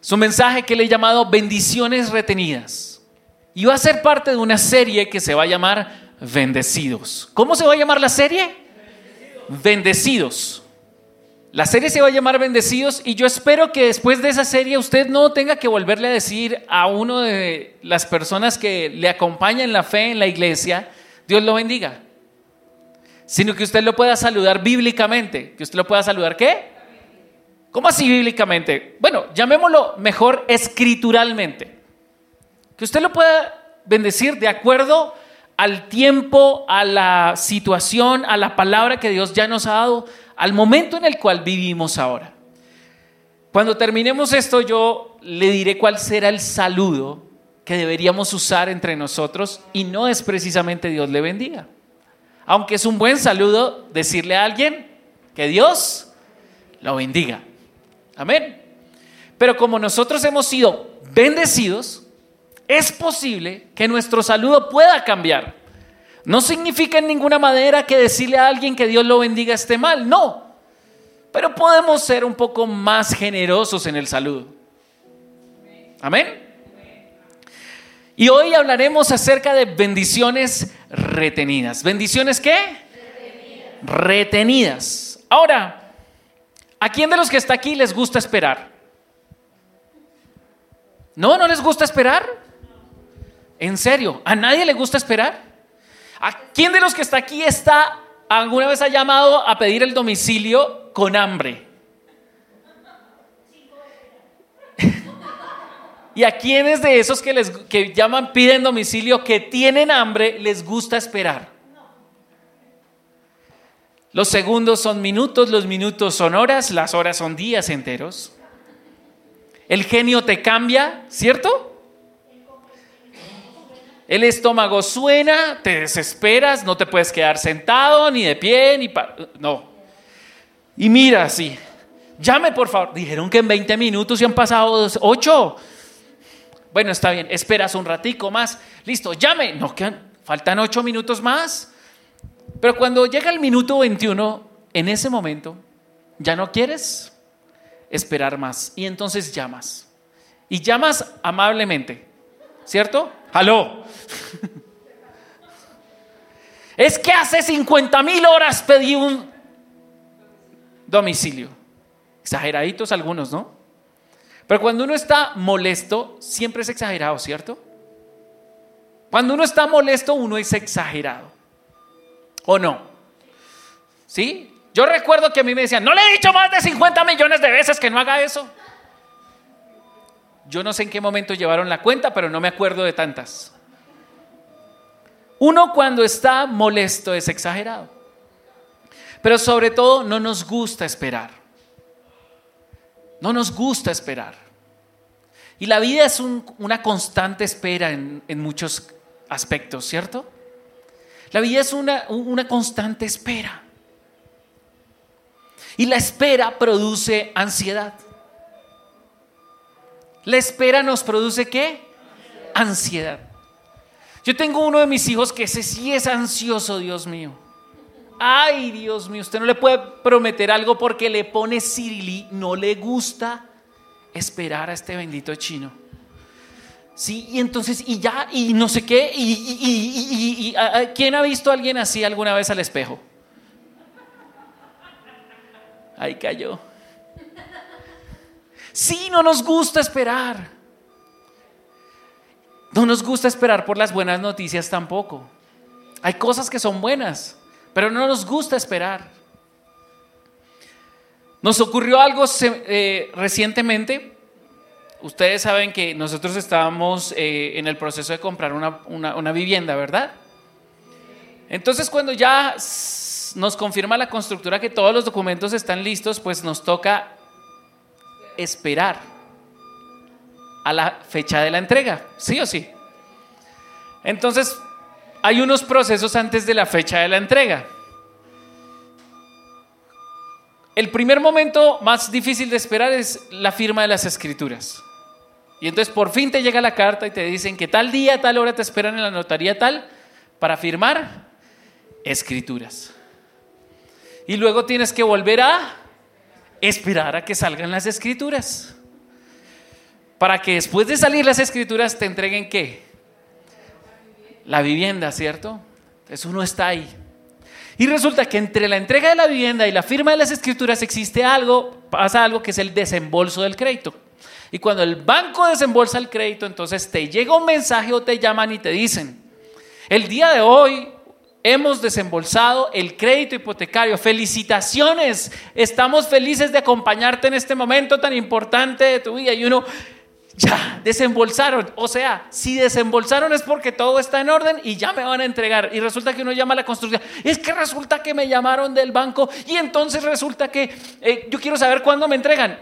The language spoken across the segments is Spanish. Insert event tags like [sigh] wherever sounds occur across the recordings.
Su mensaje que le he llamado bendiciones retenidas. Y va a ser parte de una serie que se va a llamar Bendecidos. ¿Cómo se va a llamar la serie? Bendecidos. La serie se va a llamar Bendecidos y yo espero que después de esa serie usted no tenga que volverle a decir a uno de las personas que le acompañan en la fe en la iglesia, Dios lo bendiga. Sino que usted lo pueda saludar bíblicamente. Que usted lo pueda saludar ¿qué? ¿Cómo así bíblicamente? Bueno, llamémoslo mejor escrituralmente. Que usted lo pueda bendecir de acuerdo al tiempo, a la situación, a la palabra que Dios ya nos ha dado, al momento en el cual vivimos ahora. Cuando terminemos esto, yo le diré cuál será el saludo que deberíamos usar entre nosotros y no es precisamente Dios le bendiga. Aunque es un buen saludo decirle a alguien que Dios lo bendiga. Amén. Pero como nosotros hemos sido bendecidos, es posible que nuestro saludo pueda cambiar. No significa en ninguna manera que decirle a alguien que Dios lo bendiga esté mal, no. Pero podemos ser un poco más generosos en el saludo. Amén. Y hoy hablaremos acerca de bendiciones retenidas. ¿Bendiciones qué? Retenidas. retenidas. Ahora, ¿A quién de los que está aquí les gusta esperar? ¿No? ¿No les gusta esperar? ¿En serio? ¿A nadie le gusta esperar? ¿A quién de los que está aquí está alguna vez ha llamado a pedir el domicilio con hambre? ¿Y a quiénes de esos que les que llaman piden domicilio que tienen hambre les gusta esperar? Los segundos son minutos, los minutos son horas, las horas son días enteros. El genio te cambia, ¿cierto? El estómago suena, te desesperas, no te puedes quedar sentado, ni de pie, ni... no. Y mira así, llame por favor. Dijeron que en 20 minutos y han pasado 8. Bueno, está bien, esperas un ratico más. Listo, llame. No, quedan, faltan 8 minutos más. Pero cuando llega el minuto 21, en ese momento, ya no quieres esperar más. Y entonces llamas. Y llamas amablemente. ¿Cierto? ¡Aló! [laughs] es que hace 50 mil horas pedí un domicilio. Exageraditos algunos, ¿no? Pero cuando uno está molesto, siempre es exagerado, ¿cierto? Cuando uno está molesto, uno es exagerado. ¿O no? ¿Sí? Yo recuerdo que a mí me decían, no le he dicho más de 50 millones de veces que no haga eso. Yo no sé en qué momento llevaron la cuenta, pero no me acuerdo de tantas. Uno cuando está molesto es exagerado. Pero sobre todo no nos gusta esperar. No nos gusta esperar. Y la vida es una constante espera en, en muchos aspectos, ¿cierto? La vida es una, una constante espera. Y la espera produce ansiedad. La espera nos produce qué? Ansiedad. Yo tengo uno de mis hijos que ese sí es ansioso, Dios mío. Ay, Dios mío, usted no le puede prometer algo porque le pone Sirili, no le gusta esperar a este bendito chino. Sí, y entonces, y ya, y no sé qué, y, y, y, ¿quién ha visto a alguien así alguna vez al espejo? Ahí cayó. Sí, no nos gusta esperar. No nos gusta esperar por las buenas noticias tampoco. Hay cosas que son buenas, pero no nos gusta esperar. Nos ocurrió algo eh, recientemente ustedes saben que nosotros estábamos eh, en el proceso de comprar una, vivienda, ¿verdad? Entonces cuando ya nos confirma la constructora que todos los documentos están listos, pues nos toca esperar a la fecha de la entrega, sí o sí. Entonces, hay unos procesos antes de la fecha de la entrega. El primer momento más difícil de esperar es la firma de las escrituras. Y entonces por fin te llega la carta y te dicen que tal día, tal hora te esperan en la notaría tal para firmar escrituras. Y luego tienes que volver a esperar a que salgan las escrituras. para que después de salir las escrituras te entreguen qué? La vivienda, ¿cierto? Entonces uno está ahí. Y resulta que entre la entrega de la vivienda y la firma de las escrituras existe algo, pasa algo que es el desembolso del crédito. Y cuando el banco desembolsa el crédito, entonces te llega un mensaje o te llaman y te dicen, el día de hoy hemos desembolsado el crédito hipotecario. Felicitaciones, estamos felices de acompañarte en este momento tan importante de tu vida. Y uno, ya, desembolsaron. O sea, si desembolsaron es porque todo está en orden y ya me van a entregar. Y resulta que uno llama a la construcción. Es que resulta que me llamaron del banco y entonces resulta que eh, yo quiero saber cuándo me entregan.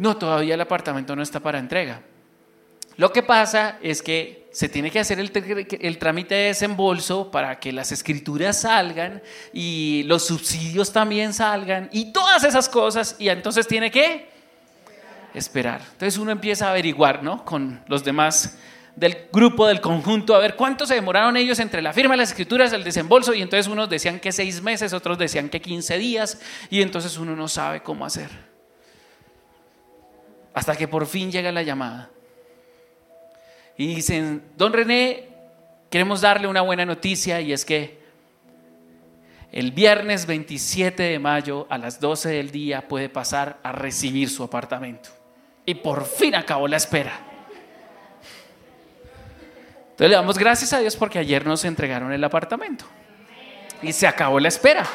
No, todavía el apartamento no está para entrega. Lo que pasa es que se tiene que hacer el, trámite de desembolso para que las escrituras salgan y los subsidios también salgan y todas esas cosas. Y entonces tiene que esperar. Entonces uno empieza a averiguar, ¿no? Con los demás del grupo, del conjunto, a ver cuánto se demoraron ellos entre la firma las escrituras, el desembolso, y entonces unos decían que seis meses, otros decían que quince días, y entonces uno no sabe cómo hacer. Hasta que por fin llega la llamada. Y dicen, don René, queremos darle una buena noticia, y es que el viernes 27 de mayo a las 12 del día puede pasar a recibir su apartamento. Y por fin acabó la espera. Entonces le damos gracias a Dios porque ayer nos entregaron el apartamento. Y se acabó la espera.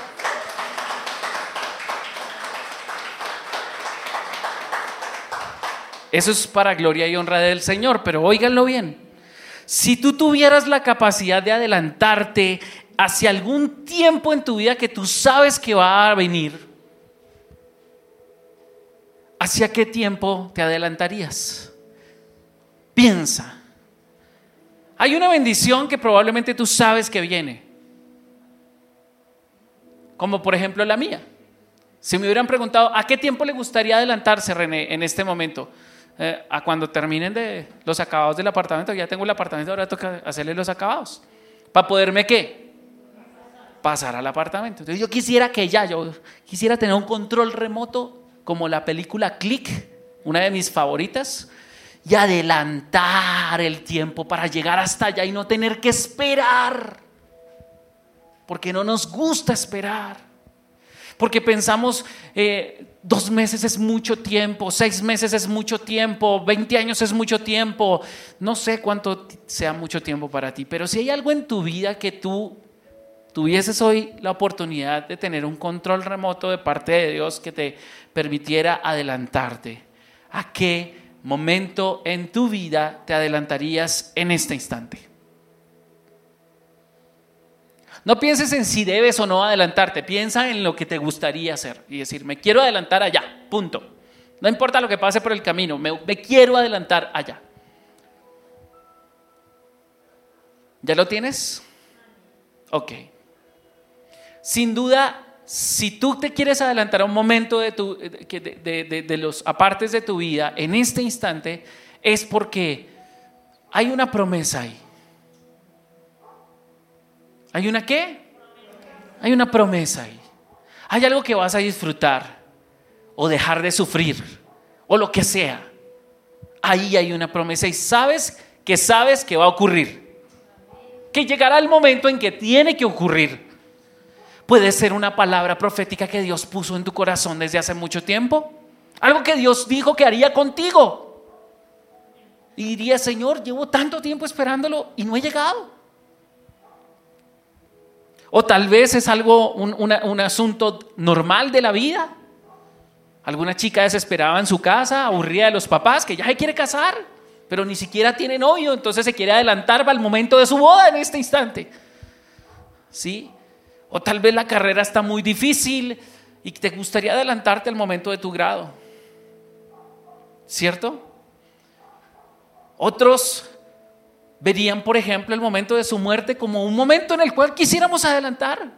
Eso es para gloria y honra del Señor, pero óiganlo bien. Si tú tuvieras la capacidad de adelantarte hacia algún tiempo en tu vida que tú sabes que va a venir, ¿hacia qué tiempo te adelantarías? Piensa. Hay una bendición que probablemente tú sabes que viene, como por ejemplo la mía. Si me hubieran preguntado, ¿a qué tiempo le gustaría adelantarse, René, en este momento? Eh, a cuando terminen de los acabados del apartamento, ya tengo el apartamento, ahora toca hacerle los acabados. ¿Para poderme qué? Pasar al apartamento. Entonces yo quisiera que ya, yo quisiera tener un control remoto como la película Click, una de mis favoritas, y adelantar el tiempo para llegar hasta allá y no tener que esperar, porque no nos gusta esperar, porque pensamos eh, dos meses es mucho tiempo, seis meses es mucho tiempo, 20 años es mucho tiempo, no sé cuánto sea mucho tiempo para ti, pero si hay algo en tu vida que tú tuvieses hoy la oportunidad de tener un control remoto de parte de Dios que te permitiera adelantarte, ¿a qué momento en tu vida te adelantarías en este instante? No pienses en si debes o no adelantarte, piensa en lo que te gustaría hacer y decir, me quiero adelantar allá, punto. No importa lo que pase por el camino, me, quiero adelantar allá. ¿Ya lo tienes? Ok. Sin duda, si tú te quieres adelantar a un momento de, tu, de, los apartes de tu vida en este instante, es porque hay una promesa ahí. ¿Hay una qué? Hay una promesa ahí. Hay algo que vas a disfrutar o dejar de sufrir o lo que sea. Ahí hay una promesa y sabes que sabes que va a ocurrir. Que llegará el momento en que tiene que ocurrir. Puede ser una palabra profética que Dios puso en tu corazón desde hace mucho tiempo. Algo que Dios dijo que haría contigo. Y diría, Señor, llevo tanto tiempo esperándolo y no he llegado. O tal vez es algo, un, asunto normal de la vida. Alguna chica desesperada en su casa, aburrida de los papás, que ya se quiere casar, pero ni siquiera tiene novio, entonces se quiere adelantar el momento de su boda en este instante. ¿Sí? O tal vez la carrera está muy difícil y te gustaría adelantarte al momento de tu grado. ¿Cierto? Otros verían, por ejemplo, el momento de su muerte como un momento en el cual quisiéramos adelantar.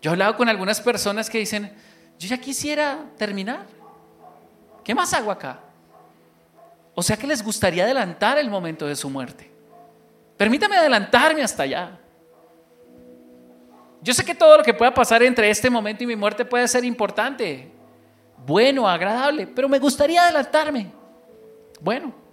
Yo he hablado con algunas personas que dicen, yo ya quisiera terminar. ¿Qué más hago acá? O sea que les gustaría adelantar el momento de su muerte. Permítame adelantarme hasta allá. Yo sé que todo lo que pueda pasar entre este momento y mi muerte puede ser importante, bueno, agradable, pero me gustaría adelantarme. Bueno,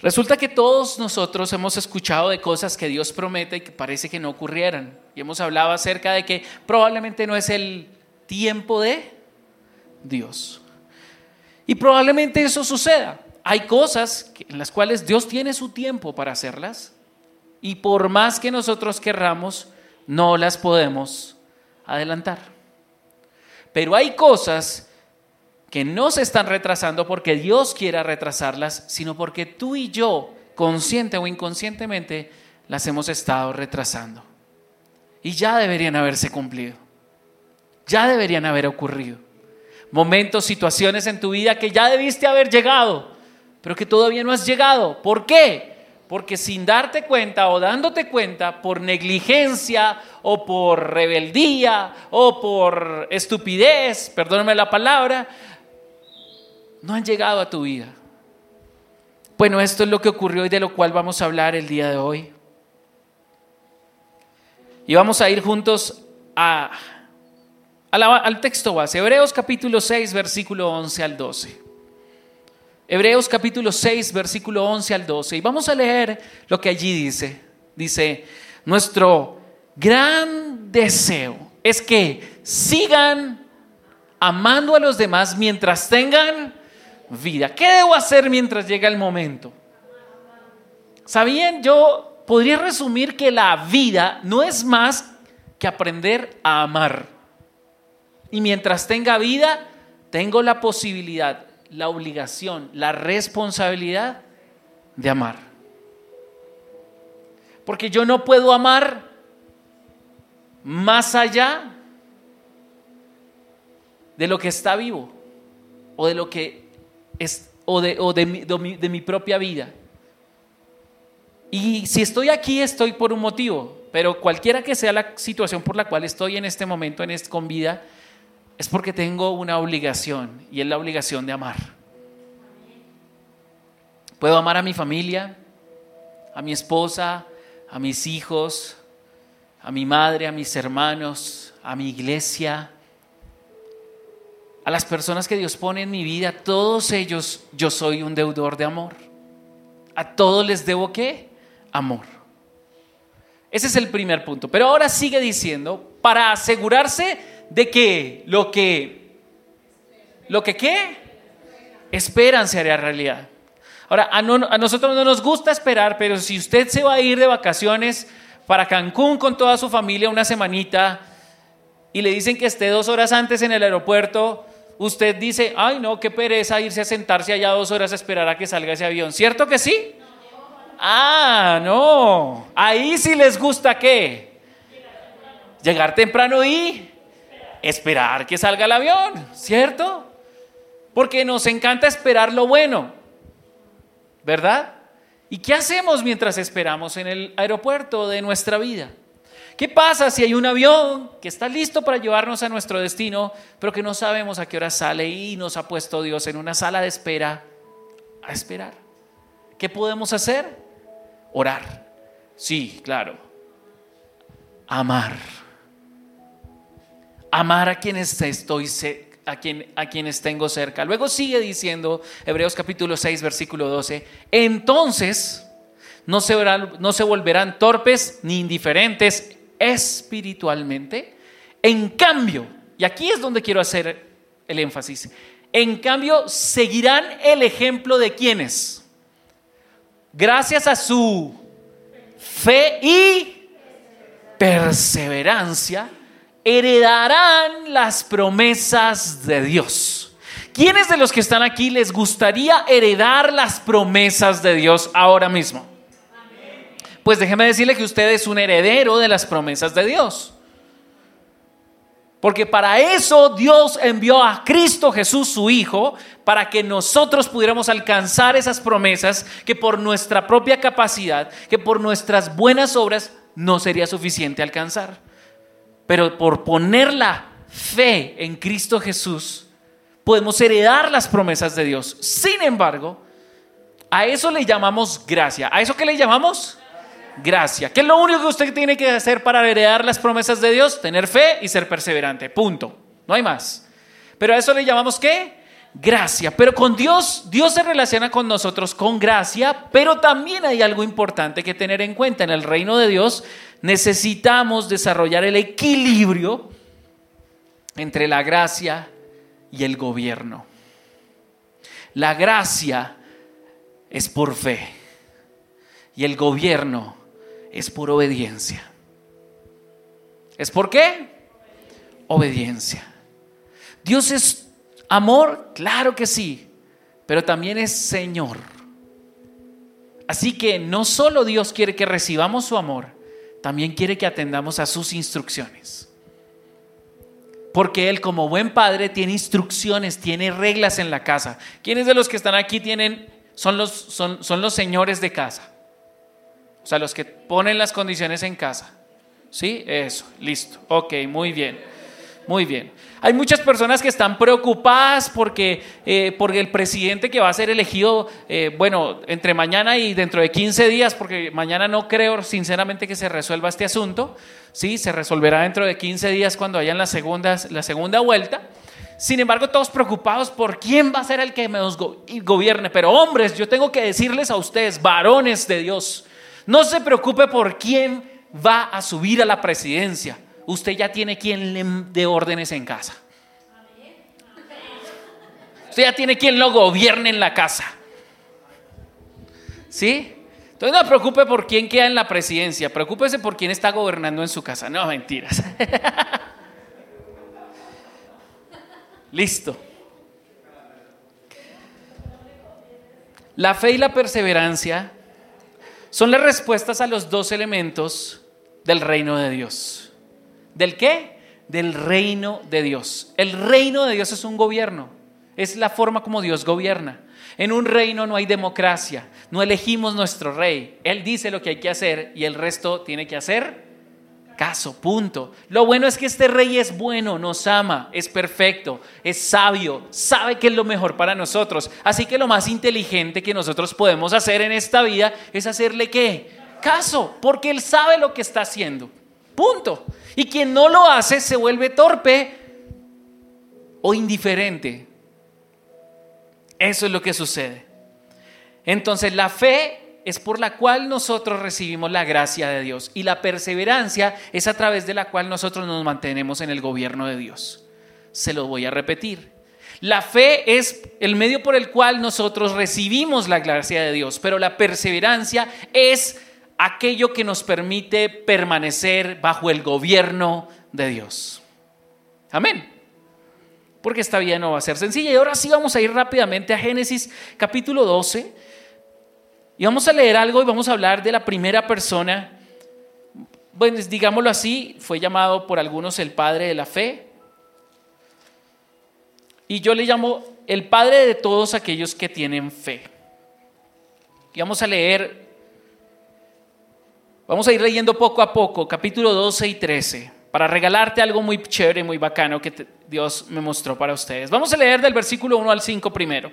resulta que todos nosotros hemos escuchado de cosas que Dios promete y que parece que no ocurrieran. Y hemos hablado acerca de que probablemente no es el tiempo de Dios. Y probablemente eso suceda. Hay cosas en las cuales Dios tiene su tiempo para hacerlas y por más que nosotros querramos, no las podemos adelantar. Pero hay cosas que no se están retrasando porque Dios quiera retrasarlas, sino porque tú y yo, consciente o inconscientemente, las hemos estado retrasando. Y ya deberían haberse cumplido. Ya deberían haber ocurrido. Momentos, situaciones en tu vida que ya debiste haber llegado, pero que todavía no has llegado. ¿Por qué? Porque sin darte cuenta o dándote cuenta por negligencia o por rebeldía o por estupidez, perdóname la palabra, no han llegado a tu vida. Bueno, esto es lo que ocurrió y de lo cual vamos a hablar el día de hoy. Y vamos a ir juntos a, al texto base, Hebreos capítulo 6, versículo 11 al 12. Hebreos capítulo 6, versículo 11 al 12. Y vamos a leer lo que allí dice. Dice, nuestro gran deseo es que sigan amando a los demás mientras tengan vida. ¿Qué debo hacer mientras llega el momento? ¿Sabían? Yo podría resumir que la vida no es más que aprender a amar. Y mientras tenga vida, tengo la posibilidad la obligación, la responsabilidad de amar. Porque yo no puedo amar más allá de lo que está vivo o de lo que es o de, o de, mi, de mi propia vida. Y si estoy aquí, estoy por un motivo, pero cualquiera que sea la situación por la cual estoy en este momento, en este, con vida, es porque tengo una obligación y es la obligación de amar. Puedo amar a mi familia, a mi esposa, a mis hijos, a mi madre, a mis hermanos, a mi iglesia, a las personas que Dios pone en mi vida, todos ellos yo soy un deudor de amor. A todos les debo qué? Amor. Ese es el primer punto. Pero ahora sigue diciendo, para asegurarse de que lo que, lo que qué, esperan se hará realidad. Ahora, a, a nosotros no nos gusta esperar, pero si usted se va a ir de vacaciones para Cancún con toda su familia una semanita y le dicen que esté dos horas antes en el aeropuerto, usted dice, ay no, qué pereza irse a sentarse allá dos horas a esperar a que salga ese avión. ¿Cierto que sí? Ah, no. Ahí sí les gusta qué. Llegar temprano y esperar que salga el avión, ¿cierto? Porque nos encanta esperar lo bueno, ¿verdad? ¿Y qué hacemos mientras esperamos en el aeropuerto de nuestra vida? ¿Qué pasa si hay un avión que está listo para llevarnos a nuestro destino, pero que no sabemos a qué hora sale y nos ha puesto Dios en una sala de espera a esperar? ¿Qué podemos hacer? Orar. Sí, claro. Amar amar a quienes estoy a, quien, a quienes tengo cerca. Luego sigue diciendo Hebreos capítulo 6, versículo 12, entonces no se, no se volverán torpes ni indiferentes espiritualmente. En cambio, y aquí es donde quiero hacer el énfasis, en cambio seguirán el ejemplo de quienes, gracias a su fe y perseverancia, heredarán las promesas de Dios. ¿Quiénes de los que están aquí les gustaría heredar las promesas de Dios ahora mismo? Pues déjeme decirle que usted es un heredero de las promesas de Dios. Porque para eso Dios envió a Cristo Jesús, su Hijo, para que nosotros pudiéramos alcanzar esas promesas que por nuestra propia capacidad, que por nuestras buenas obras, no sería suficiente alcanzar. Pero por poner la fe en Cristo Jesús, podemos heredar las promesas de Dios. Sin embargo, a eso le llamamos gracia. ¿A eso qué le llamamos? Gracia. ¿Qué es lo único que usted tiene que hacer para heredar las promesas de Dios? Tener fe y ser perseverante. Punto. No hay más. Pero a eso le llamamos qué? Gracia. Pero con Dios, Dios se relaciona con nosotros con gracia, pero también hay algo importante que tener en cuenta. En el reino de Dios necesitamos desarrollar el equilibrio entre la gracia y el gobierno. La gracia es por fe y el gobierno es por obediencia. ¿Es por qué? Obediencia. Dios es amor, claro que sí, pero también es Señor. Así que no solo Dios quiere que recibamos su amor, también quiere que atendamos a sus instrucciones. Porque Él como buen padre tiene instrucciones, tiene reglas en la casa. ¿Quiénes de los que están aquí tienen, son los, son, son los señores de casa? O sea, los que ponen las condiciones en casa. ¿Sí? Eso, listo. Ok, muy bien. Muy bien. Hay muchas personas que están preocupadas porque, eh, porque el presidente que va a ser elegido, eh, bueno, entre mañana y dentro de 15 días, porque mañana no creo sinceramente que se resuelva este asunto, sí, se resolverá dentro de 15 días cuando hayan las segundas, la segunda vuelta. Sin embargo, todos preocupados por quién va a ser el que nos gobierne. Pero hombres, yo tengo que decirles a ustedes, varones de Dios, no se preocupe por quién va a subir a la presidencia usted ya tiene quien le dé órdenes en casa. Usted ya tiene quien lo gobierne en la casa. ¿Sí? Entonces no se preocupe por quién queda en la presidencia, preocúpese por quién está gobernando en su casa. No, mentiras. [laughs] Listo. La fe y la perseverancia son las respuestas a los dos elementos del reino de Dios. ¿Del qué? Del reino de Dios. El reino de Dios es un gobierno. Es la forma como Dios gobierna. En un reino no hay democracia. No elegimos nuestro rey. Él dice lo que hay que hacer y el resto tiene que hacer caso, punto. Lo bueno es que este rey es bueno, nos ama, es perfecto, es sabio, sabe que es lo mejor para nosotros. Así que lo más inteligente que nosotros podemos hacer en esta vida es hacerle qué? Caso, porque él sabe lo que está haciendo. Punto. Y quien no lo hace se vuelve torpe o indiferente. Eso es lo que sucede. Entonces la fe es por la cual nosotros recibimos la gracia de Dios y la perseverancia es a través de la cual nosotros nos mantenemos en el gobierno de Dios. Se lo voy a repetir. La fe es el medio por el cual nosotros recibimos la gracia de Dios, pero la perseverancia es aquello que nos permite permanecer bajo el gobierno de Dios. Amén. Porque esta vida no va a ser sencilla. Y ahora sí vamos a ir rápidamente a Génesis capítulo 12. Y vamos a leer algo y vamos a hablar de la primera persona. Bueno, digámoslo así, fue llamado por algunos el padre de la fe. Y yo le llamo el padre de todos aquellos que tienen fe. Y vamos a leer Vamos a ir leyendo poco a poco, capítulo 12 y 13, para regalarte algo muy chévere, muy bacano que Dios me mostró para ustedes. Vamos a leer del versículo 1 al 5 primero.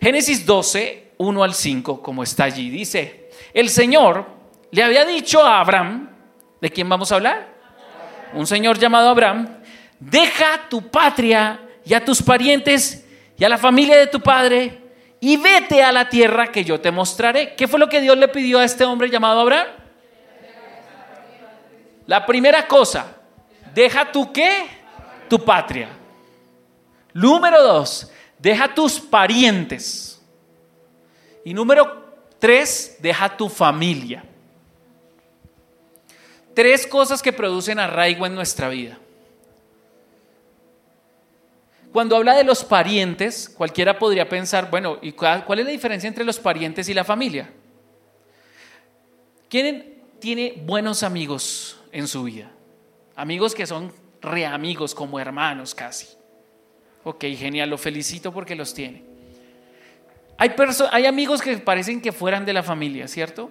Génesis 12, 1 al 5, como está allí, dice, el Señor le había dicho a Abraham, ¿de quién vamos a hablar? Un señor llamado Abraham, deja tu patria y a tus parientes y a la familia de tu padre y vete a la tierra que yo te mostraré. ¿Qué fue lo que Dios le pidió a este hombre llamado Abraham? La primera cosa, deja tu qué? Tu patria. Número dos, deja tus parientes. Y número tres, deja tu familia. Tres cosas que producen arraigo en nuestra vida. Cuando habla de los parientes, cualquiera podría pensar, bueno, ¿y cuál, es la diferencia entre los parientes y la familia? ¿Quién tiene buenos amigos? en su vida. Amigos que son reamigos, como hermanos casi. Ok, genial, lo felicito porque los tiene. Hay, hay amigos que parecen que fueran de la familia, ¿cierto?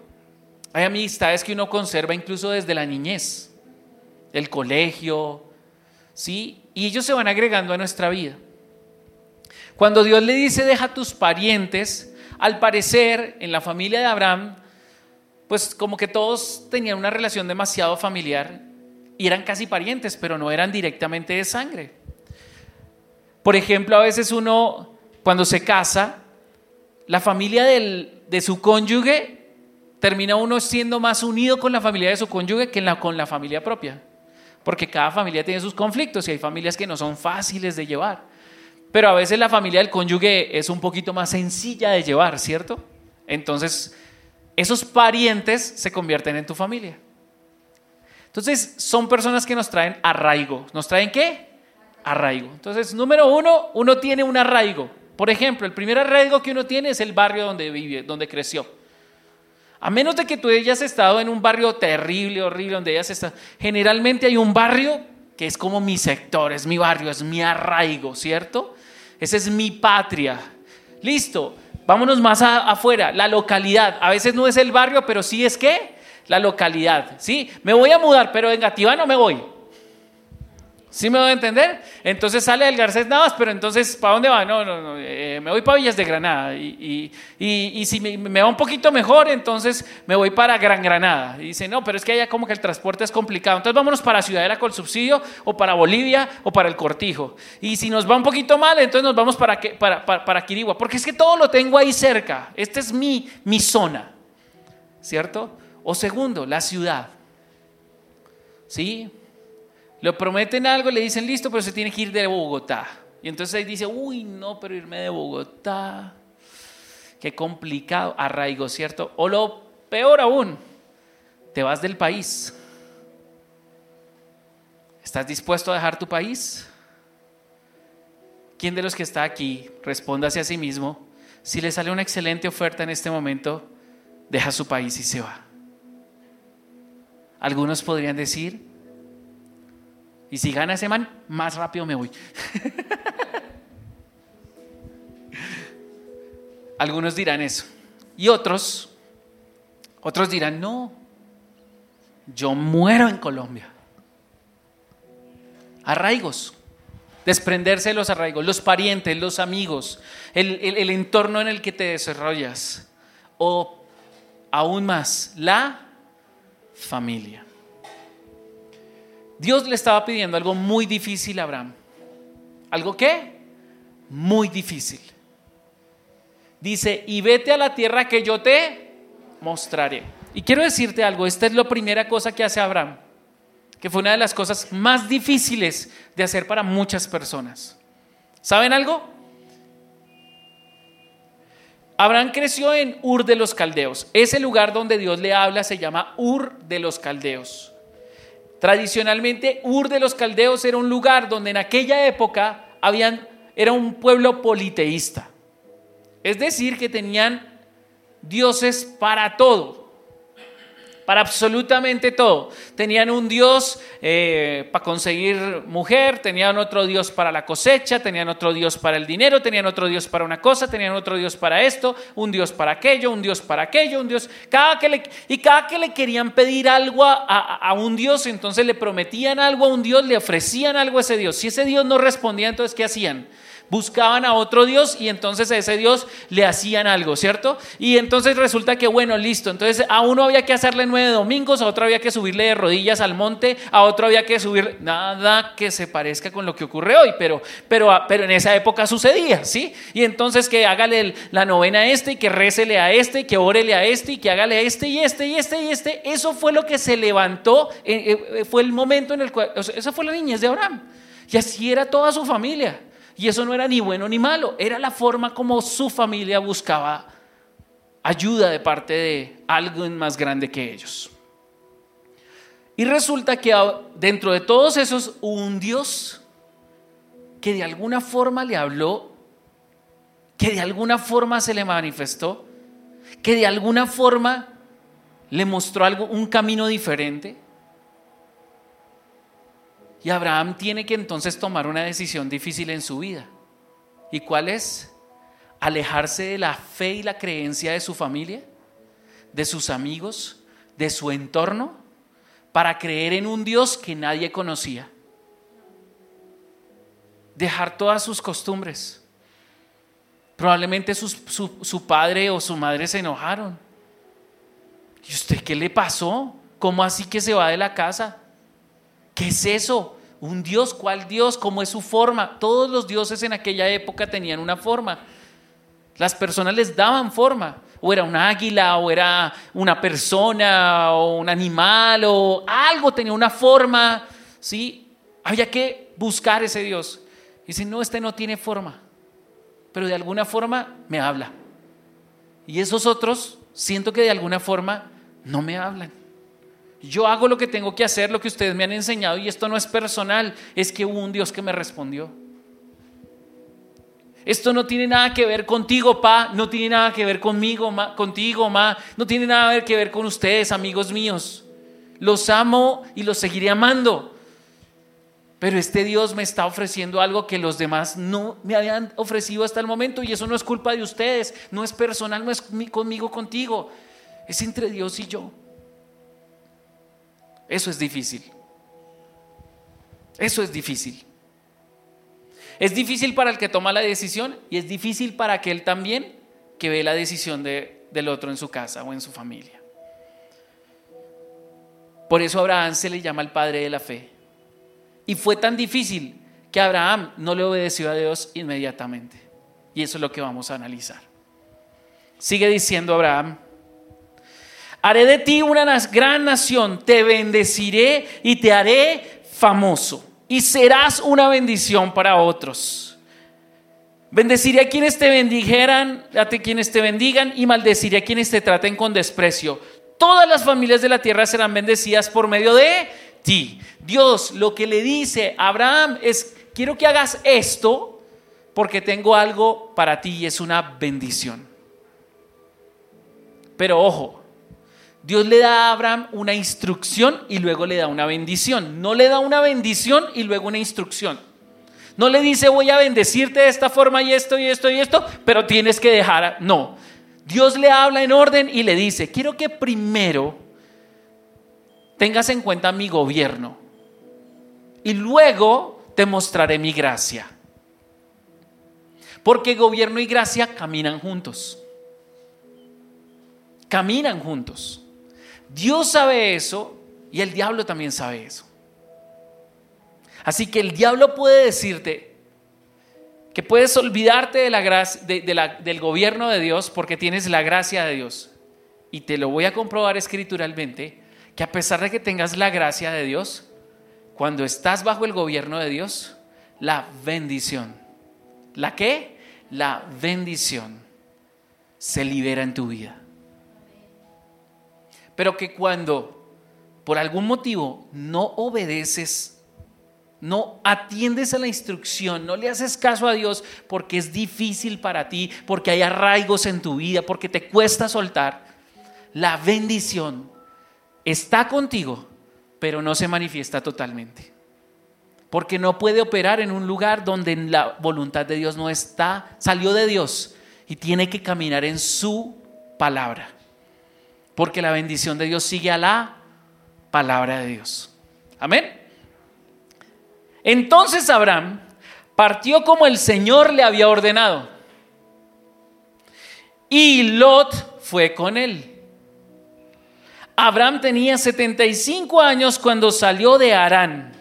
Hay amistades que uno conserva incluso desde la niñez, el colegio, ¿sí? Y ellos se van agregando a nuestra vida. Cuando Dios le dice, deja tus parientes, al parecer en la familia de Abraham pues como que todos tenían una relación demasiado familiar y eran casi parientes, pero no eran directamente de sangre. Por ejemplo, a veces uno, cuando se casa, la familia de su cónyuge termina uno siendo más unido con la familia de su cónyuge que con la familia propia. Porque cada familia tiene sus conflictos y hay familias que no son fáciles de llevar. Pero a veces la familia del cónyuge es un poquito más sencilla de llevar, ¿cierto? Entonces, esos parientes se convierten en tu familia. Entonces, son personas que nos traen arraigo. ¿Nos traen qué? Arraigo. Entonces, número uno, uno tiene un arraigo. Por ejemplo, el primer arraigo que uno tiene es el barrio donde vive, donde creció. A menos de que tú hayas estado en un barrio terrible, horrible, donde hayas estado. Generalmente hay un barrio que es como mi sector, es mi barrio, es mi arraigo, ¿cierto? Esa es mi patria. Listo, vámonos más afuera, la localidad. A veces no es el barrio, pero sí es que la localidad. ¿Sí? Me voy a mudar, pero en Gativa no me voy. ¿Sí me voy a entender? Entonces sale del Garcés Navas, pero entonces, ¿para dónde va? No, no, no, eh, me voy para Villas de Granada. Y, si me, va un poquito mejor, entonces me voy para Gran Granada. Y dice, no, pero es que allá como que el transporte es complicado. Entonces vámonos para Ciudadela con subsidio, o para Bolivia, o para el Cortijo. Y si nos va un poquito mal, entonces nos vamos para, para, para, para Quirigua. Porque es que todo lo tengo ahí cerca. Esta es mi, mi zona. ¿Cierto? O segundo, la ciudad. ¿Sí? Le prometen algo, le dicen listo, pero se tiene que ir de Bogotá. Y entonces ahí dice, uy, no, pero irme de Bogotá, qué complicado, arraigo, ¿cierto? O lo peor aún, te vas del país. ¿Estás dispuesto a dejar tu país? ¿Quién de los que está aquí responda hacia sí mismo? Si le sale una excelente oferta en este momento, deja su país y se va. Algunos podrían decir, y si gana ese man, más rápido me voy. [laughs] Algunos dirán eso. Y otros, otros dirán, no, yo muero en Colombia. Arraigos, desprenderse de los arraigos, los parientes, los amigos, el, el entorno en el que te desarrollas. O aún más, la familia. Dios le estaba pidiendo algo muy difícil a Abraham. ¿Algo qué? Muy difícil. Dice, y vete a la tierra que yo te mostraré. Y quiero decirte algo, esta es la primera cosa que hace Abraham, que fue una de las cosas más difíciles de hacer para muchas personas. ¿Saben algo? Abraham creció en Ur de los Caldeos. Ese lugar donde Dios le habla se llama Ur de los Caldeos. Tradicionalmente, Ur de los Caldeos era un lugar donde en aquella época habían, era un pueblo politeísta. Es decir, que tenían dioses para todo para absolutamente todo. Tenían un Dios eh, para conseguir mujer, tenían otro Dios para la cosecha, tenían otro Dios para el dinero, tenían otro Dios para una cosa, tenían otro Dios para esto, un Dios para aquello, un Dios para aquello, un Dios. Cada que le, y cada que le querían pedir algo a, a un Dios, entonces le prometían algo a un Dios, le ofrecían algo a ese Dios. Si ese Dios no respondía, entonces ¿qué hacían? Buscaban a otro Dios y entonces a ese Dios le hacían algo, ¿cierto? Y entonces resulta que, bueno, listo, entonces a uno había que hacerle nueve domingos, a otro había que subirle de rodillas al monte, a otro había que subir, nada que se parezca con lo que ocurre hoy, pero, pero, pero en esa época sucedía, ¿sí? Y entonces que hágale la novena a este y que récele a este y que órele a este y que hágale a este y este y este y este, eso fue lo que se levantó, eh, eh, fue el momento en el cual, esa fue la niñez de Abraham. Y así era toda su familia. Y eso no era ni bueno ni malo, era la forma como su familia buscaba ayuda de parte de algo más grande que ellos. Y resulta que dentro de todos esos hubo un Dios que de alguna forma le habló, que de alguna forma se le manifestó, que de alguna forma le mostró algo, un camino diferente. Y Abraham tiene que entonces tomar una decisión difícil en su vida. ¿Y cuál es? Alejarse de la fe y la creencia de su familia, de sus amigos, de su entorno, para creer en un Dios que nadie conocía. Dejar todas sus costumbres. Probablemente su, su padre o su madre se enojaron. ¿Y usted qué le pasó? ¿Cómo así que se va de la casa? ¿Qué es eso? Un Dios, ¿cuál Dios? ¿Cómo es su forma? Todos los dioses en aquella época tenían una forma. Las personas les daban forma. O era un águila, o era una persona, o un animal, o algo tenía una forma. ¿sí? Había que buscar ese Dios. Si no, este no tiene forma. Pero de alguna forma me habla. Y esos otros siento que de alguna forma no me hablan. Yo hago lo que tengo que hacer, lo que ustedes me han enseñado, y esto no es personal, es que hubo un Dios que me respondió. Esto no tiene nada que ver contigo, pa, no tiene nada que ver conmigo, ma, contigo, ma, no tiene nada que ver con ustedes, amigos míos. Los amo y los seguiré amando. Pero este Dios me está ofreciendo algo que los demás no me habían ofrecido hasta el momento y eso no es culpa de ustedes, no es personal, no es conmigo, contigo, es entre Dios y yo. Eso es difícil. Eso es difícil. Es difícil para el que toma la decisión y es difícil para aquel también que ve la decisión del otro en su casa o en su familia. Por eso Abraham se le llama el padre de la fe. Y fue tan difícil que Abraham no le obedeció a Dios inmediatamente. Y eso es lo que vamos a analizar. Sigue diciendo Abraham, Haré de ti una gran nación, te bendeciré y te haré famoso y serás una bendición para otros. Bendeciré a quienes te bendijeran, a quienes te bendigan y maldeciré a quienes te traten con desprecio. Todas las familias de la tierra serán bendecidas por medio de ti. Dios lo que le dice a Abraham es, quiero que hagas esto porque tengo algo para ti y es una bendición. Pero ojo, Dios le da a Abraham una instrucción y luego le da una bendición. No le da una bendición y luego una instrucción. No le dice voy a bendecirte de esta forma y esto y esto y esto, pero tienes que dejar. No. Dios le habla en orden y le dice, quiero que primero tengas en cuenta mi gobierno y luego te mostraré mi gracia. Porque gobierno y gracia caminan juntos. Caminan juntos. Dios sabe eso y el diablo también sabe eso. Así que el diablo puede decirte que puedes olvidarte de la gracia, del gobierno de Dios porque tienes la gracia de Dios. Y te lo voy a comprobar escrituralmente, que a pesar de que tengas la gracia de Dios, cuando estás bajo el gobierno de Dios, la bendición. ¿La qué? La bendición se libera en tu vida pero que cuando por algún motivo no obedeces, no atiendes a la instrucción, no le haces caso a Dios porque es difícil para ti, porque hay arraigos en tu vida, porque te cuesta soltar, la bendición está contigo, pero no se manifiesta totalmente. Porque no puede operar en un lugar donde la voluntad de Dios no está, salió de Dios y tiene que caminar en su palabra porque la bendición de Dios sigue a la palabra de Dios. Amén. Entonces Abraham partió como el Señor le había ordenado. Y Lot fue con él. Abraham tenía 75 años cuando salió de Arán.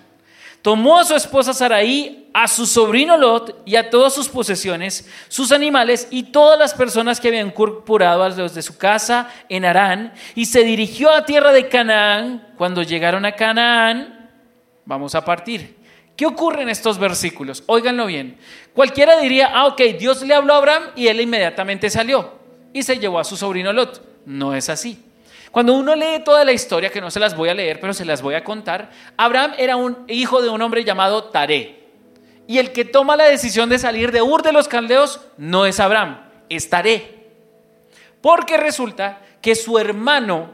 Tomó a su esposa Saraí a su sobrino Lot y a todas sus posesiones, sus animales y todas las personas que habían incorporado a los de su casa en Arán, y se dirigió a tierra de Canaán. Cuando llegaron a Canaán, vamos a partir. ¿Qué ocurre en estos versículos? Óiganlo bien. Cualquiera diría, ah, ok, Dios le habló a Abraham y él inmediatamente salió y se llevó a su sobrino Lot. No es así. Cuando uno lee toda la historia, que no se las voy a leer, pero se las voy a contar, Abraham era un hijo de un hombre llamado Taré. Y el que toma la decisión de salir de Ur de los Caldeos no es Abraham, es Taré. Porque resulta que su hermano,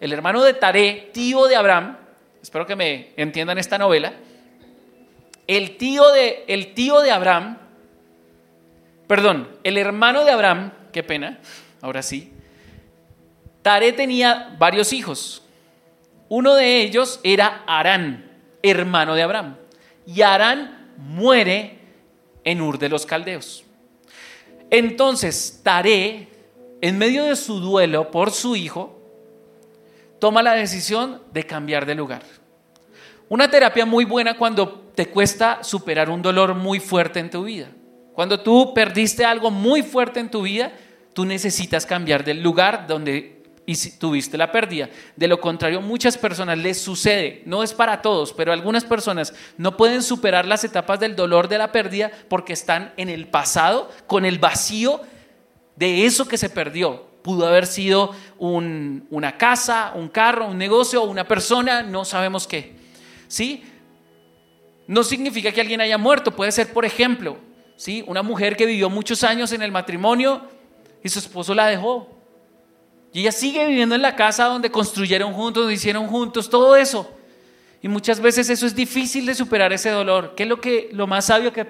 el hermano de Taré, tío de Abraham, espero que me entiendan esta novela, el tío de, el tío de Abraham, perdón, el hermano de Abraham, qué pena, ahora sí, Taré tenía varios hijos. Uno de ellos era Arán, hermano de Abraham. Y Arán muere en Ur de los Caldeos. Entonces, Taré, en medio de su duelo por su hijo, toma la decisión de cambiar de lugar. Una terapia muy buena cuando te cuesta superar un dolor muy fuerte en tu vida. Cuando tú perdiste algo muy fuerte en tu vida, tú necesitas cambiar del lugar donde tuviste la pérdida. De lo contrario, muchas personas les sucede, no es para todos, pero algunas personas no pueden superar las etapas del dolor de la pérdida porque están en el pasado con el vacío de eso que se perdió. Pudo haber sido una casa, un carro, un negocio una persona, no sabemos qué. ¿Sí? No significa que alguien haya muerto, puede ser, por ejemplo, ¿sí? una mujer que vivió muchos años en el matrimonio y su esposo la dejó. Y ella sigue viviendo en la casa donde construyeron juntos, hicieron juntos, todo eso. Y muchas veces eso es difícil de superar ese dolor. ¿Qué es lo, que, lo más sabio que,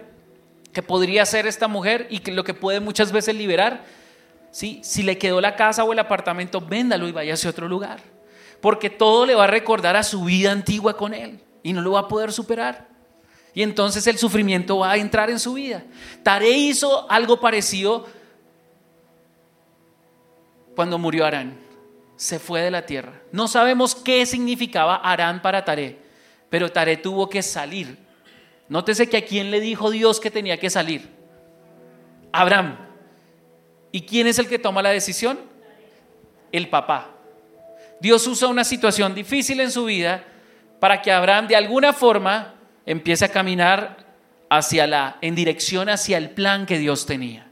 que podría hacer esta mujer y que lo que puede muchas veces liberar? ¿Sí? Si le quedó la casa o el apartamento, véndalo y váyase a otro lugar. Porque todo le va a recordar a su vida antigua con él y no lo va a poder superar. Y entonces el sufrimiento va a entrar en su vida. Tare hizo algo parecido cuando murió Arán. Se fue de la tierra. No sabemos qué significaba Arán para Tare, pero Tare tuvo que salir. Nótese que a quién le dijo Dios que tenía que salir. Abraham. ¿Y quién es el que toma la decisión? El papá. Dios usa una situación difícil en su vida para que Abraham de alguna forma empiece a caminar hacia la, en dirección hacia el plan que Dios tenía.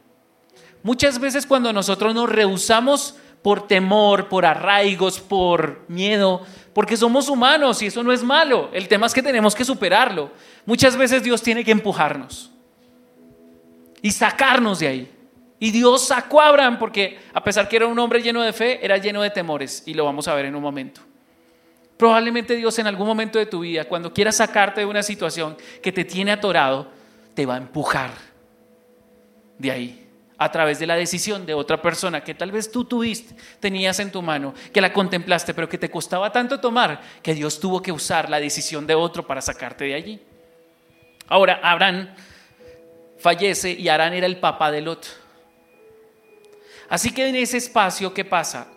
Muchas veces cuando nosotros nos rehusamos por temor, por arraigos, por miedo, porque somos humanos y eso no es malo. El tema es que tenemos que superarlo. Muchas veces Dios tiene que empujarnos y sacarnos de ahí. Y Dios sacó a Abraham porque a pesar que era un hombre lleno de fe, era lleno de temores y lo vamos a ver en un momento. Probablemente Dios en algún momento de tu vida, cuando quiera sacarte de una situación que te tiene atorado, te va a empujar de ahí a través de la decisión de otra persona que tal vez tú tuviste, tenías en tu mano, que la contemplaste, pero que te costaba tanto tomar, que Dios tuvo que usar la decisión de otro para sacarte de allí. Ahora, Abraham fallece y Arán era el papá de Lot. Así que en ese espacio, ¿qué pasa?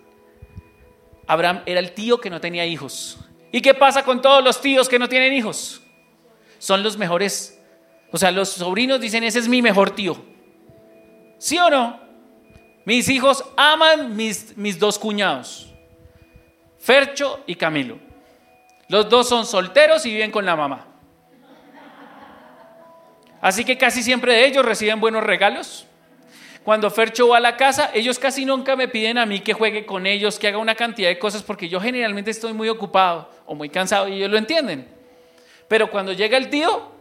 Abraham era el tío que no tenía hijos. ¿Y qué pasa con todos los tíos que no tienen hijos? Son los mejores. O sea, los sobrinos dicen, ese es mi mejor tío. ¿Sí o no? Mis hijos aman mis, mis dos cuñados, Fercho y Camilo. Los dos son solteros y viven con la mamá. Así que casi siempre de ellos reciben buenos regalos. Cuando Fercho va a la casa, ellos casi nunca me piden a mí que juegue con ellos, que haga una cantidad de cosas, porque yo generalmente estoy muy ocupado o muy cansado y ellos lo entienden. Pero cuando llega el tío,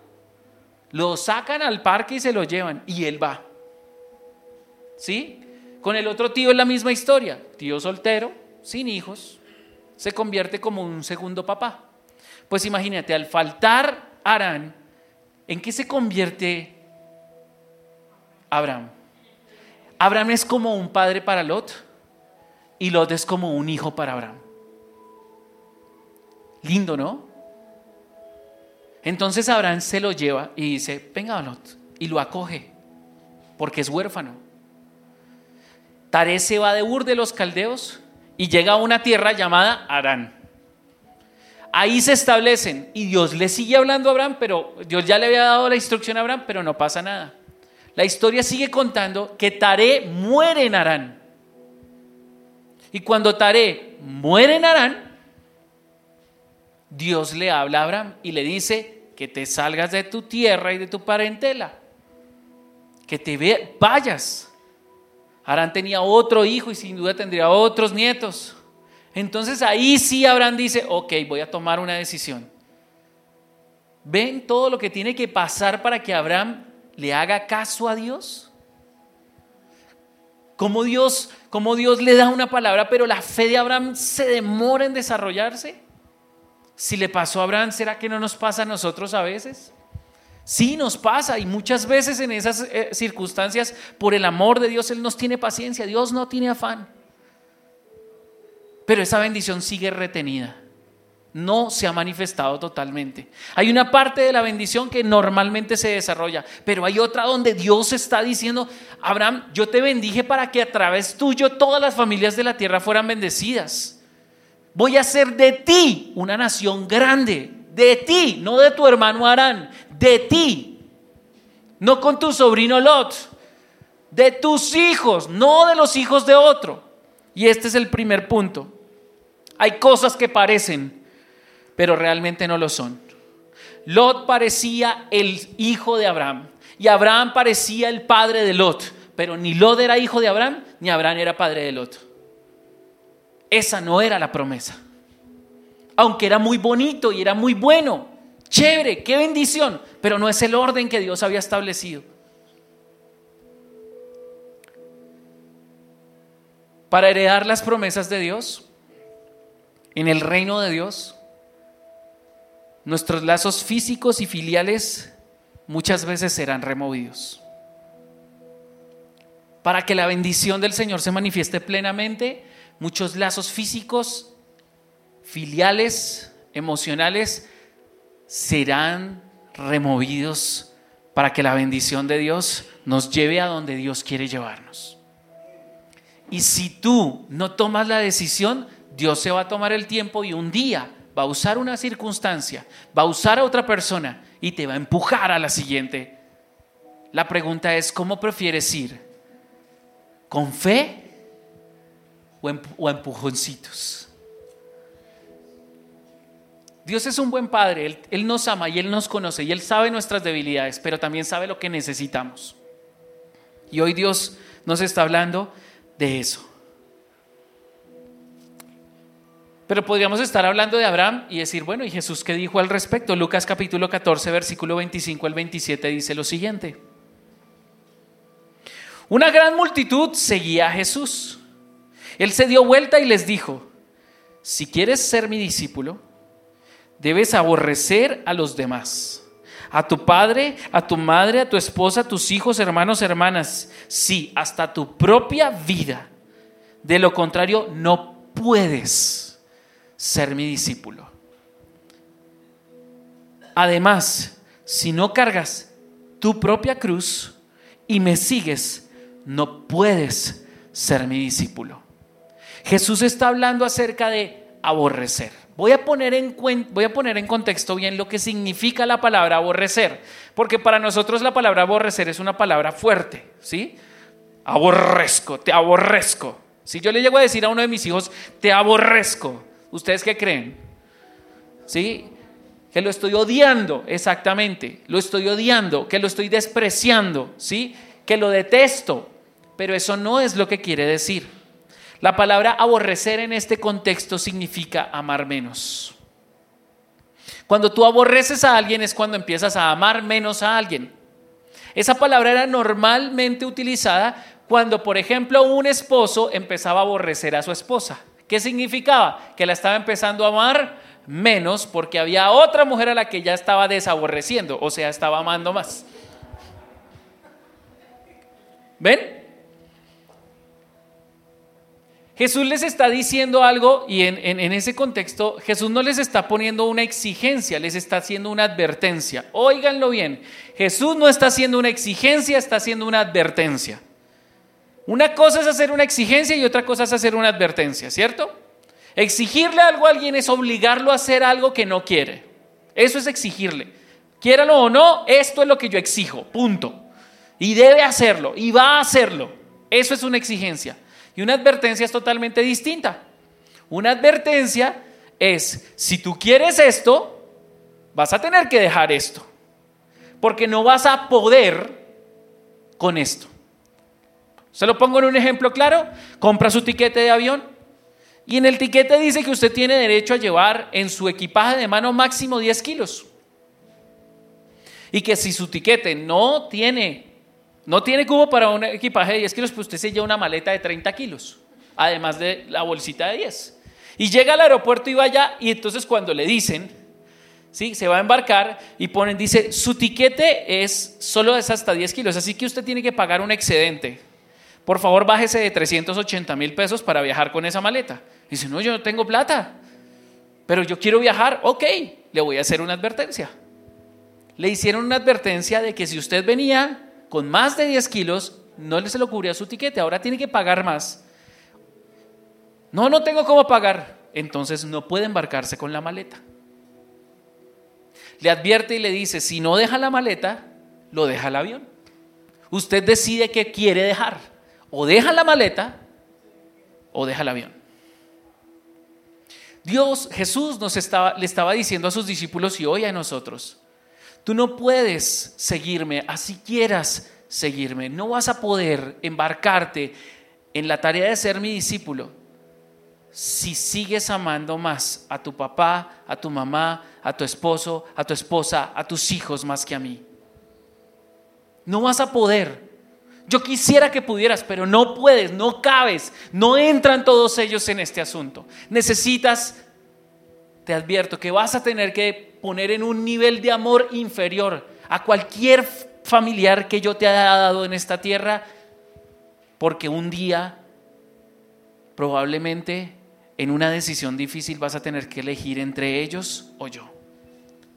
lo sacan al parque y se lo llevan y él va. ¿Sí? Con el otro tío es la misma historia. Tío soltero, sin hijos, se convierte como un segundo papá. Pues imagínate, al faltar Arán, ¿en qué se convierte Abraham? Abraham es como un padre para Lot y Lot es como un hijo para Abraham. Lindo, ¿no? Entonces Abraham se lo lleva y dice, venga Lot, y lo acoge, porque es huérfano. Tare se va de Ur de los caldeos y llega a una tierra llamada Arán. Ahí se establecen y Dios le sigue hablando a Abraham, pero Dios ya le había dado la instrucción a Abraham, pero no pasa nada. La historia sigue contando que Taré muere en Arán. Y cuando Taré muere en Arán, Dios le habla a Abraham y le dice que te salgas de tu tierra y de tu parentela, que te vayas. Arán tenía otro hijo y sin duda tendría otros nietos. Entonces ahí sí Abraham dice, ok, voy a tomar una decisión. ¿Ven todo lo que tiene que pasar para que Abraham le haga caso a Dios? ¿Cómo Dios, Dios le da una palabra, pero la fe de Abraham se demora en desarrollarse? Si le pasó a Abraham, ¿será que no nos pasa a nosotros a veces? Sí, nos pasa y muchas veces en esas eh, circunstancias, por el amor de Dios, Él nos tiene paciencia, Dios no tiene afán. Pero esa bendición sigue retenida no se ha manifestado totalmente. Hay una parte de la bendición que normalmente se desarrolla, pero hay otra donde Dios está diciendo, Abraham, yo te bendije para que a través tuyo todas las familias de la tierra fueran bendecidas. Voy a hacer de ti una nación grande. de ti, no de tu hermano Arán, de ti, no con tu sobrino Lot, de tus hijos, no de los hijos de otro. Y este es el primer punto. Hay cosas que parecen, pero realmente no lo son. Lot parecía el hijo de Abraham y Abraham parecía el padre de Lot, pero ni Lot era hijo de Abraham ni Abraham era padre de Lot. Esa no era la promesa. Aunque era muy bonito y era muy bueno, chévere, qué bendición, pero no es el orden que Dios había establecido. Para heredar las promesas de Dios, en el reino de Dios, nuestros lazos físicos y filiales muchas veces serán removidos. Para que la bendición del Señor se manifieste plenamente, muchos lazos físicos, filiales, emocionales, serán removidos para que la bendición de Dios nos lleve a donde Dios quiere llevarnos. Y si tú no tomas la decisión, Dios se va a tomar el tiempo y un día va a usar una circunstancia, va a usar a otra persona y te va a empujar a la siguiente. La pregunta es, ¿cómo prefieres ir? ¿Con fe o, empujoncitos? Dios es un buen padre, él, nos ama y Él nos conoce y Él sabe nuestras debilidades, pero también sabe lo que necesitamos. Y hoy Dios nos está hablando de eso. Pero podríamos estar hablando de Abraham y decir, bueno, ¿y Jesús qué dijo al respecto? Lucas capítulo 14, versículo 25 al 27 dice lo siguiente. Una gran multitud seguía a Jesús. Él se dio vuelta y les dijo, si quieres ser mi discípulo, debes aborrecer a los demás, a tu padre, a tu madre, a tu esposa, a tus hijos, hermanos, hermanas, sí, hasta tu propia vida. De lo contrario, no puedes ser mi discípulo. Además, si no cargas tu propia cruz y me sigues, no puedes ser mi discípulo. Jesús está hablando acerca de aborrecer. Voy a, poner en voy a poner en contexto bien lo que significa la palabra aborrecer, porque para nosotros la palabra aborrecer es una palabra fuerte, ¿sí? Aborrezco, te aborrezco. Si yo le llego a decir a uno de mis hijos, te aborrezco, ¿Ustedes qué creen? ¿Sí? Que lo estoy odiando, exactamente. Lo estoy odiando, que lo estoy despreciando, ¿sí? Que lo detesto. Pero eso no es lo que quiere decir. La palabra aborrecer en este contexto significa amar menos. Cuando tú aborreces a alguien es cuando empiezas a amar menos a alguien. Esa palabra era normalmente utilizada cuando, por ejemplo, un esposo empezaba a aborrecer a su esposa. ¿Qué significaba? Que la estaba empezando a amar menos porque había otra mujer a la que ya estaba desaborreciendo, o sea, estaba amando más. ¿Ven? Jesús les está diciendo algo y en, en, ese contexto Jesús no les está poniendo una exigencia, les está haciendo una advertencia. Óiganlo bien, Jesús no está haciendo una exigencia, está haciendo una advertencia. Una cosa es hacer una exigencia y otra cosa es hacer una advertencia, ¿cierto? Exigirle algo a alguien es obligarlo a hacer algo que no quiere. Eso es exigirle. Quiéralo o no, esto es lo que yo exijo, punto. Y debe hacerlo, y va a hacerlo. Eso es una exigencia. Y una advertencia es totalmente distinta. Una advertencia es, si tú quieres esto, vas a tener que dejar esto. Porque no vas a poder con esto. Se lo pongo en un ejemplo claro. Compra su tiquete de avión y en el tiquete dice que usted tiene derecho a llevar en su equipaje de mano máximo 10 kilos. Y que si su tiquete no tiene, no tiene cubo para un equipaje de 10 kilos, pues usted se lleva una maleta de 30 kilos, además de la bolsita de 10. Y llega al aeropuerto y vaya, y entonces cuando le dicen, ¿sí? se va a embarcar y ponen, dice, su tiquete es solo es hasta 10 kilos, así que usted tiene que pagar un excedente por favor bájese de 380 mil pesos para viajar con esa maleta. Dice, no, yo no tengo plata, pero yo quiero viajar, ok, le voy a hacer una advertencia. Le hicieron una advertencia de que si usted venía con más de 10 kilos, no se lo cubría su tiquete, ahora tiene que pagar más. No, no tengo cómo pagar. Entonces no puede embarcarse con la maleta. le advierte y le dice, si no deja la maleta, lo deja el avión. Usted decide qué quiere dejar. O deja la maleta o deja el avión. Dios, Jesús nos estaba, le estaba diciendo a sus discípulos y hoy a nosotros, tú no puedes seguirme, así quieras seguirme, no vas a poder embarcarte en la tarea de ser mi discípulo si sigues amando más a tu papá, a tu mamá, a tu esposo, a tu esposa, a tus hijos más que a mí. No vas a poder. Yo quisiera que pudieras, pero no puedes, no cabes, no entran todos ellos en este asunto. Necesitas, te advierto, que vas a tener que poner en un nivel de amor inferior a cualquier familiar que yo te haya dado en esta tierra, porque un día probablemente en una decisión difícil vas a tener que elegir entre ellos o yo.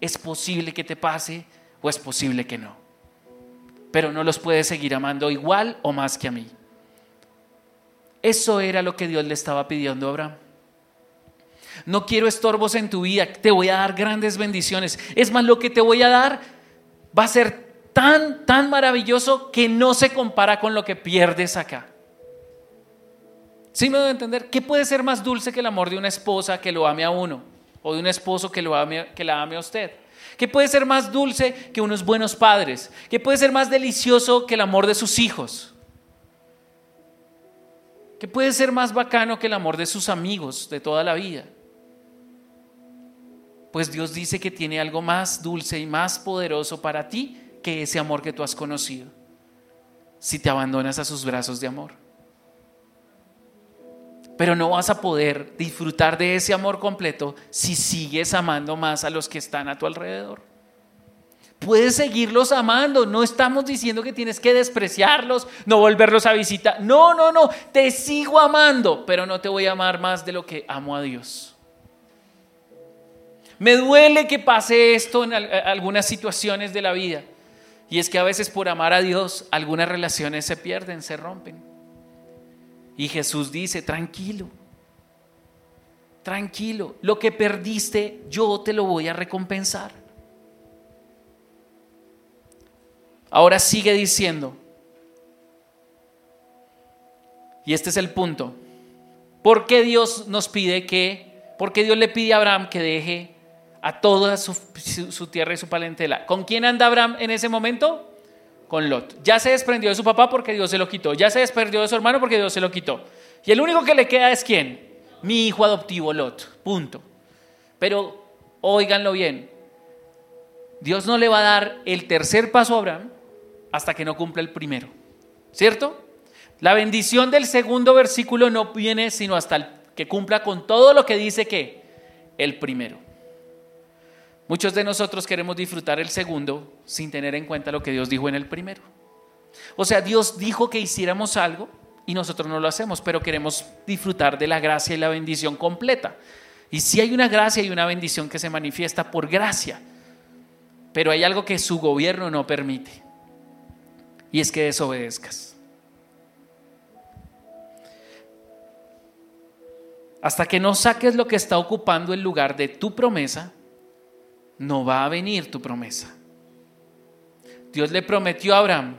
Es posible que te pase o es posible que no. Pero no los puedes seguir amando igual o más que a mí. Eso era lo que Dios le estaba pidiendo a Abraham. No quiero estorbos en tu vida, te voy a dar grandes bendiciones. Es más, lo que te voy a dar va a ser tan, tan maravilloso que no se compara con lo que pierdes acá. ¿Sí me debo entender? ¿Qué puede ser más dulce que el amor de una esposa que lo ame a uno? O de un esposo que, lo ame, que la ame a usted. ¿Qué puede ser más dulce que unos buenos padres? ¿Qué puede ser más delicioso que el amor de sus hijos? ¿Qué puede ser más bacano que el amor de sus amigos de toda la vida? Pues Dios dice que tiene algo más dulce y más poderoso para ti que ese amor que tú has conocido. Si te abandonas a sus brazos de amor pero no vas a poder disfrutar de ese amor completo si sigues amando más a los que están a tu alrededor. Puedes seguirlos amando, no estamos diciendo que tienes que despreciarlos, no volverlos a visitar. No, no, no, te sigo amando, pero no te voy a amar más de lo que amo a Dios. Me duele que pase esto en algunas situaciones de la vida. Y es que a veces por amar a Dios algunas relaciones se pierden, se rompen. Y Jesús dice, tranquilo, tranquilo, lo que perdiste yo te lo voy a recompensar. Ahora sigue diciendo, y este es el punto, ¿por qué Dios nos pide que, por qué Dios le pide a Abraham que deje a toda su, tierra y su palentela? ¿Con quién anda Abraham en ese momento? con Lot. Ya se desprendió de su papá porque Dios se lo quitó. Ya se desprendió de su hermano porque Dios se lo quitó. Y el único que le queda es quién? Mi hijo adoptivo Lot. Punto. Pero óiganlo bien. Dios no le va a dar el tercer paso a Abraham hasta que no cumpla el primero. ¿Cierto? La bendición del segundo versículo no viene sino hasta que cumpla con todo lo que dice que el primero. Muchos de nosotros queremos disfrutar el segundo sin tener en cuenta lo que Dios dijo en el primero. O sea, Dios dijo que hiciéramos algo y nosotros no lo hacemos, pero queremos disfrutar de la gracia y la bendición completa. Y si hay una gracia y una bendición que se manifiesta por gracia, pero hay algo que su gobierno no permite, y es que desobedezcas. Hasta que no saques lo que está ocupando el lugar de tu promesa, no va a venir tu promesa. Dios le prometió a Abraham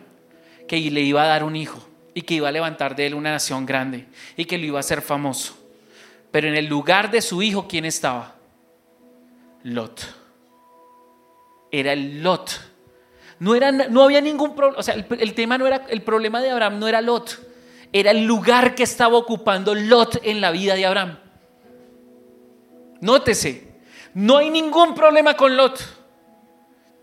que le iba a dar un hijo y que iba a levantar de él una nación grande y que lo iba a hacer famoso. Pero en el lugar de su hijo, ¿quién estaba? Lot. Era el Lot. No, no había ningún problema, o sea, el, el tema no era, el problema de Abraham no era Lot, era el lugar que estaba ocupando Lot en la vida de Abraham. Nótese, no hay ningún problema con Lot.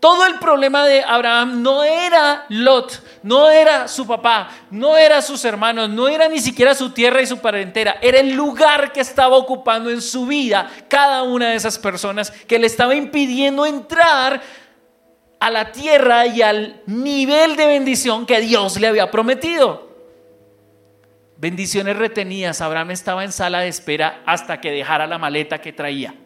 Todo el problema de Abraham no era Lot, no era su papá, no era sus hermanos, no era ni siquiera su tierra y su parentela, era el lugar que estaba ocupando en su vida cada una de esas personas que le estaba impidiendo entrar a la tierra y al nivel de bendición que Dios le había prometido. Bendiciones retenidas, Abraham estaba en sala de espera hasta que dejara la maleta que traía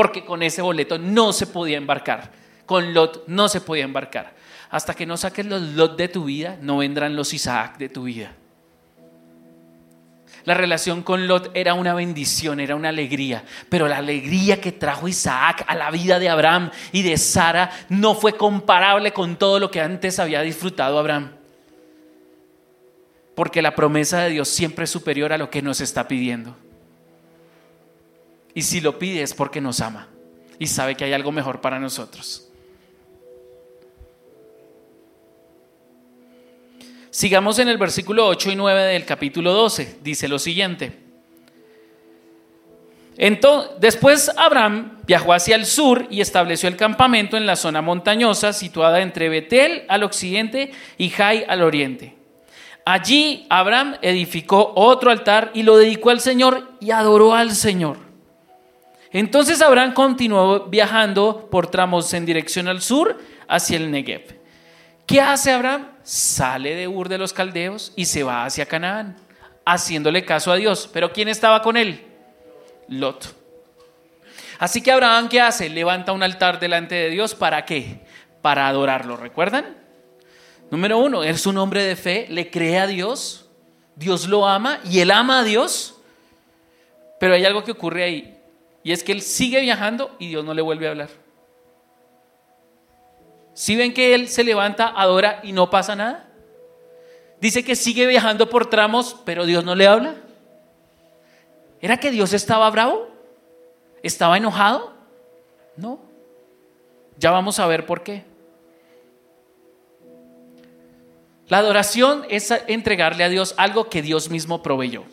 porque con ese boleto no se podía embarcar. Con Lot no se podía embarcar. Hasta que no saques los Lot de tu vida, no vendrán los Isaac de tu vida. La relación con Lot era una bendición, era una alegría, pero la alegría que trajo Isaac a la vida de Abraham y de Sara no fue comparable con todo lo que antes había disfrutado Abraham. Porque la promesa de Dios siempre es superior a lo que nos está pidiendo. Y si lo pide es porque nos ama y sabe que hay algo mejor para nosotros. Sigamos en el versículo 8 y 9 del capítulo 12. Dice lo siguiente. Entonces, después Abraham viajó hacia el sur y estableció el campamento en la zona montañosa situada entre Betel al occidente y Jai al oriente. Allí Abraham edificó otro altar y lo dedicó al Señor y adoró al Señor. Entonces Abraham continuó viajando por tramos en dirección al sur hacia el Negev. ¿Qué hace Abraham? Sale de Ur de los Caldeos y se va hacia Canaán, haciéndole caso a Dios. Pero ¿quién estaba con él? Lot. Así que Abraham, ¿qué hace? Levanta un altar delante de Dios. ¿Para qué? Para adorarlo. ¿Recuerdan? Número uno, es un hombre de fe, le cree a Dios, Dios lo ama y él ama a Dios. Pero hay algo que ocurre ahí, y es que él sigue viajando y Dios no le vuelve a hablar. Si ven que él se levanta, adora y no pasa nada. Dice que sigue viajando por tramos, pero Dios no le habla. ¿Era que Dios estaba bravo? ¿Estaba enojado? No. Ya vamos a ver por qué. La adoración es entregarle a Dios algo que Dios mismo proveyó.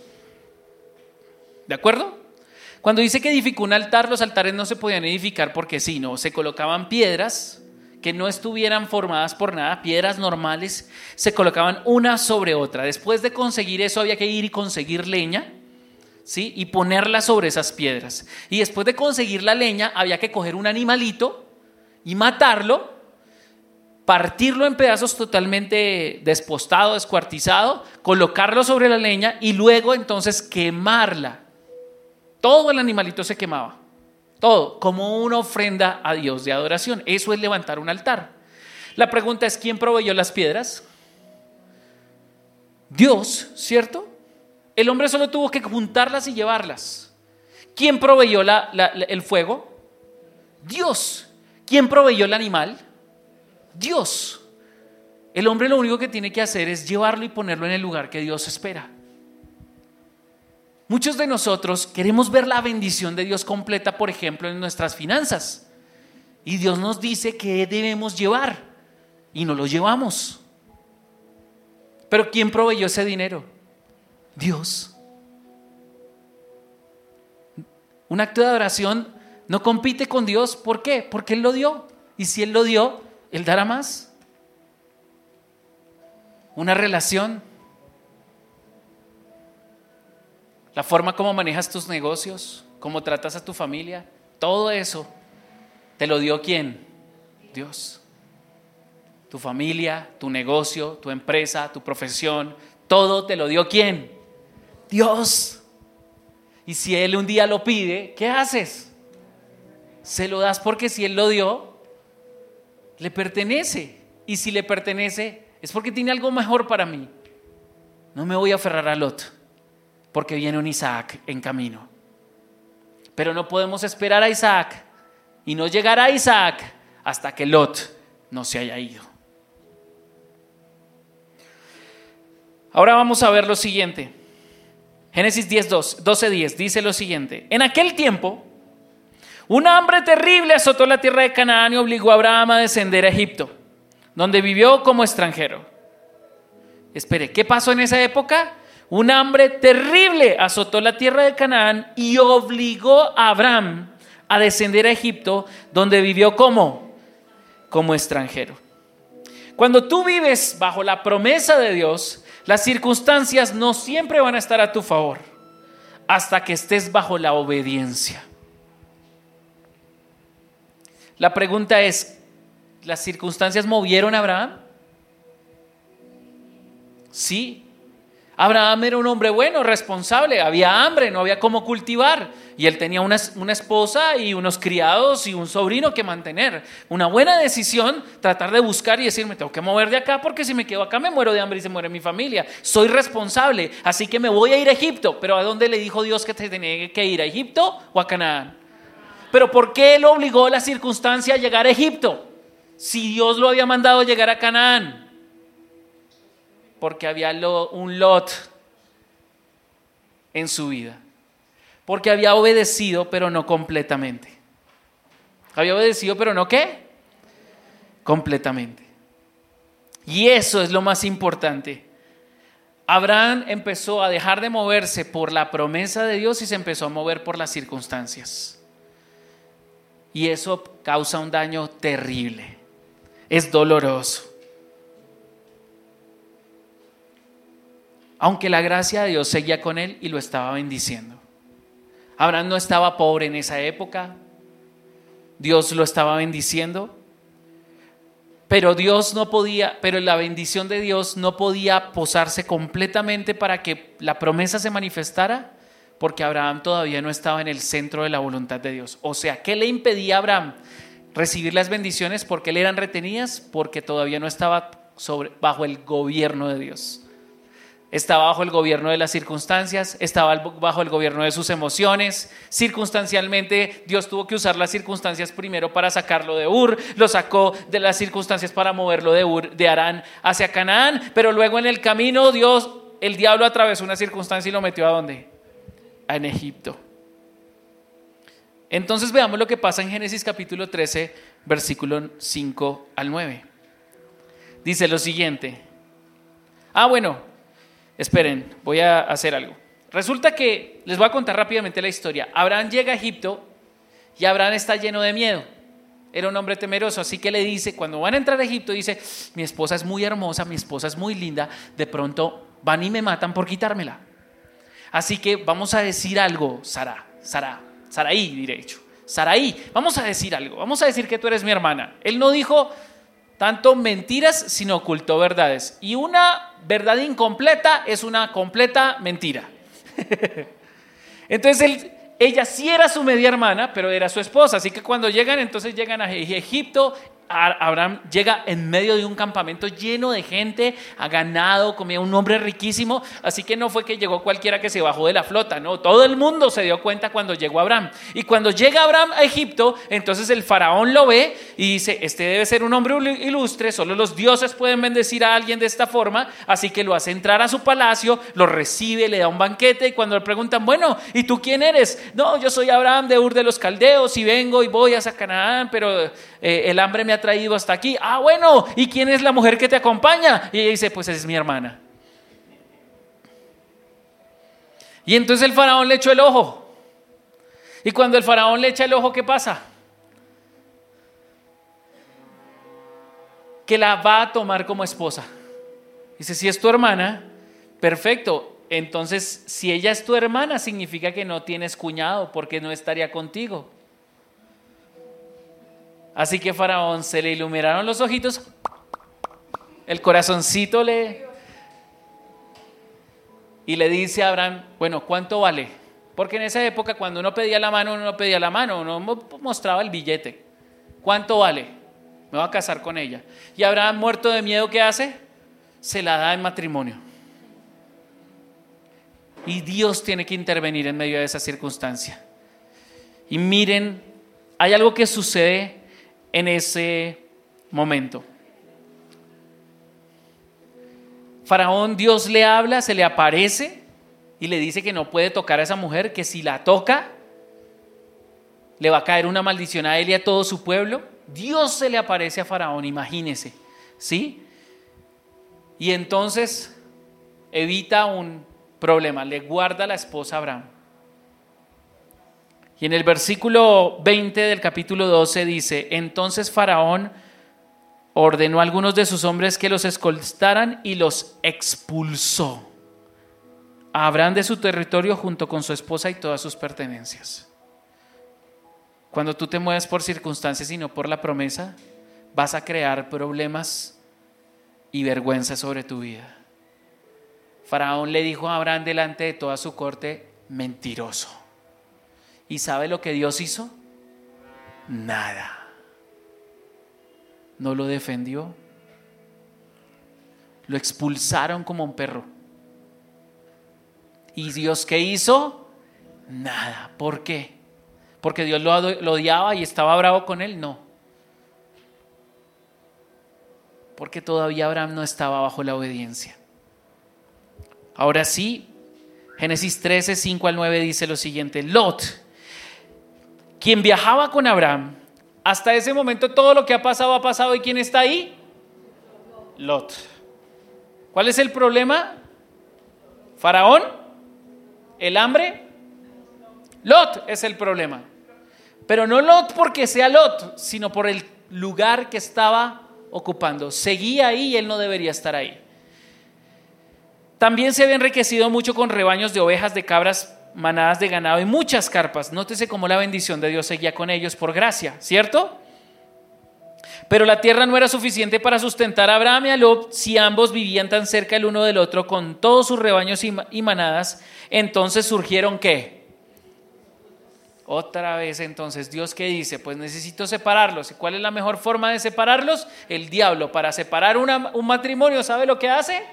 ¿De acuerdo? Cuando dice que edificó un altar, los altares no se podían edificar porque sí, no, se colocaban piedras que no estuvieran formadas por nada, piedras normales, se colocaban una sobre otra. Después de conseguir eso había que ir y conseguir leña, ¿sí? Y ponerla sobre esas piedras. Y después de conseguir la leña había que coger un animalito y matarlo, partirlo en pedazos totalmente despostado, descuartizado, colocarlo sobre la leña y luego entonces quemarla. Todo el animalito se quemaba. Todo, como una ofrenda a Dios de adoración. Eso es levantar un altar. La pregunta es, ¿quién proveyó las piedras? Dios, ¿cierto? El hombre solo tuvo que juntarlas y llevarlas. ¿Quién proveyó el fuego? Dios. ¿Quién proveyó el animal? Dios. El hombre lo único que tiene que hacer es llevarlo y ponerlo en el lugar que Dios espera. Muchos de nosotros queremos ver la bendición de Dios completa, por ejemplo, en nuestras finanzas. Y Dios nos dice que debemos llevar y no lo llevamos. Pero ¿quién proveyó ese dinero? Dios. Un acto de adoración no compite con Dios. ¿Por qué? Porque Él lo dio. Y si Él lo dio, Él dará más. Una relación la forma como manejas tus negocios, cómo tratas a tu familia, todo eso, ¿te lo dio quién? Dios. Tu familia, tu negocio, tu empresa, tu profesión, todo te lo dio quién? Dios. Y si Él un día lo pide, ¿qué haces? Se lo das porque si Él lo dio, le pertenece. Y si le pertenece, es porque tiene algo mejor para mí. No me voy a aferrar al otro porque viene un Isaac en camino. Pero no podemos esperar a Isaac y no llegar a Isaac hasta que Lot no se haya ido. Ahora vamos a ver lo siguiente. Génesis 10, 12, 10 dice lo siguiente. En aquel tiempo, un hambre terrible azotó la tierra de Canaán y obligó a Abraham a descender a Egipto, donde vivió como extranjero. Espere, ¿qué pasó en esa época? Un hambre terrible azotó la tierra de Canaán y obligó a Abraham a descender a Egipto, donde vivió como como extranjero. Cuando tú vives bajo la promesa de Dios, las circunstancias no siempre van a estar a tu favor hasta que estés bajo la obediencia. La pregunta es, ¿las circunstancias movieron a Abraham? Sí, Abraham era un hombre bueno, responsable, había hambre, no había cómo cultivar. Y él tenía una, esposa y unos criados y un sobrino que mantener. Una buena decisión, tratar de buscar y decir, me tengo que mover de acá porque si me quedo acá me muero de hambre y se muere mi familia. Soy responsable, así que me voy a ir a Egipto. Pero ¿a dónde le dijo Dios que te tenía que ir? ¿A Egipto o a Canaán? Pero ¿por qué él obligó a la circunstancia a llegar a Egipto? Si Dios lo había mandado llegar a Canaán. Porque había un lot en su vida porque había obedecido, pero no completamente. Había obedecido, pero no qué? Completamente. Y eso es lo más importante. Abraham empezó a dejar de moverse por la promesa de Dios y se empezó a mover por las circunstancias. Y eso causa un daño terrible. Es doloroso. Aunque la gracia de Dios seguía con él y lo estaba bendiciendo. Abraham no estaba pobre en esa época. Dios lo estaba bendiciendo. Pero Dios no podía, pero la bendición de Dios no podía posarse completamente para que la promesa se manifestara, porque Abraham todavía no estaba en el centro de la voluntad de Dios. O sea, ¿qué le impedía a Abraham recibir las bendiciones? Porque le eran retenidas, porque todavía no estaba sobre, bajo el gobierno de Dios estaba bajo el gobierno de las circunstancias, estaba bajo el gobierno de sus emociones. Circunstancialmente, Dios tuvo que usar las circunstancias primero para sacarlo de Ur, lo sacó de las circunstancias para moverlo de Ur, de Arán hacia Canaán, pero luego en el camino Dios, el diablo atravesó una circunstancia y lo metió a dónde? En Egipto. Entonces veamos lo que pasa en Génesis capítulo 13, versículo 5 al 9. Dice lo siguiente. Ah, bueno, Esperen, voy a hacer algo. Resulta que, les voy a contar rápidamente la historia. Abraham llega a Egipto y Abraham está lleno de miedo. Era un hombre temeroso, así que le dice, cuando van a entrar a Egipto, dice, mi esposa es muy hermosa, mi esposa es muy linda, de pronto van y me matan por quitármela. Así que vamos a decir algo, Sara, Sara, Saraí, diré hecho. Saraí, vamos a decir algo, vamos a decir que tú eres mi hermana. Él no dijo, tanto mentiras, sino ocultó verdades. Y una verdad incompleta es una completa mentira. [laughs] entonces ella sí era su media hermana, pero era su esposa. Así que cuando llegan, entonces llegan a Egipto Abraham llega en medio de un campamento lleno de gente, ha ganado, comía un hombre riquísimo, así que no fue que llegó cualquiera que se bajó de la flota, no, todo el mundo se dio cuenta cuando llegó Abraham. Y cuando llega Abraham a Egipto, entonces el faraón lo ve y dice, este debe ser un hombre ilustre, solo los dioses pueden bendecir a alguien de esta forma, así que lo hace entrar a su palacio, lo recibe, le da un banquete y cuando le preguntan, bueno, ¿y tú quién eres? No, yo soy Abraham de Ur de los Caldeos y vengo y voy a Canaán, pero eh, el hambre me ha traído hasta aquí. Ah, bueno, ¿y quién es la mujer que te acompaña? Y ella dice, pues es mi hermana. Y entonces el faraón le echó el ojo. Y cuando el faraón le echa el ojo, ¿qué pasa? Que la va a tomar como esposa. Dice, si es tu hermana, perfecto. Entonces, si ella es tu hermana, significa que no tienes cuñado porque no estaría contigo. Así que Faraón se le iluminaron los ojitos, el corazoncito le... Y le dice a Abraham, bueno, ¿cuánto vale? Porque en esa época cuando uno pedía la mano, uno no pedía la mano, uno mostraba el billete. ¿Cuánto vale? Me voy a casar con ella. Y Abraham, muerto de miedo, ¿qué hace? Se la da en matrimonio. Y Dios tiene que intervenir en medio de esa circunstancia. Y miren, hay algo que sucede en ese momento. Faraón, Dios le habla, se le aparece y le dice que no puede tocar a esa mujer, que si la toca, le va a caer una maldición a él y a todo su pueblo. Dios se le aparece a Faraón, imagínese, ¿sí? Y entonces evita un problema, le guarda la esposa a Abraham. Y en el versículo 20 del capítulo 12 dice, entonces Faraón ordenó a algunos de sus hombres que los escoltaran y los expulsó a Abraham de su territorio junto con su esposa y todas sus pertenencias. Cuando tú te mueves por circunstancias y no por la promesa, vas a crear problemas y vergüenza sobre tu vida. Faraón le dijo a Abraham delante de toda su corte, mentiroso ¿Y sabe lo que Dios hizo? Nada. No lo defendió. Lo expulsaron como un perro. ¿Y Dios qué hizo? Nada. ¿Por qué? ¿Porque Dios lo, odiaba y estaba bravo con él? No. Porque todavía Abraham no estaba bajo la obediencia. Ahora sí, Génesis 13, 5 al 9 dice lo siguiente, Lot, quien viajaba con Abraham, hasta ese momento todo lo que ha pasado ha pasado y ¿quién está ahí? Lot. ¿Cuál es el problema? ¿Faraón? ¿El hambre? Lot es el problema. Pero no Lot porque sea Lot, sino por el lugar que estaba ocupando. Seguía ahí y él no debería estar ahí. También se había enriquecido mucho con rebaños de ovejas, de cabras, manadas de ganado y muchas carpas. Nótese cómo la bendición de Dios seguía con ellos por gracia, ¿cierto? Pero la tierra no era suficiente para sustentar a Abraham y a Lot si ambos vivían tan cerca el uno del otro con todos sus rebaños y manadas. Entonces surgieron qué? Otra vez entonces, Dios qué dice? Pues necesito separarlos. ¿Y cuál es la mejor forma de separarlos? El diablo. Para separar un matrimonio, ¿sabe lo que hace?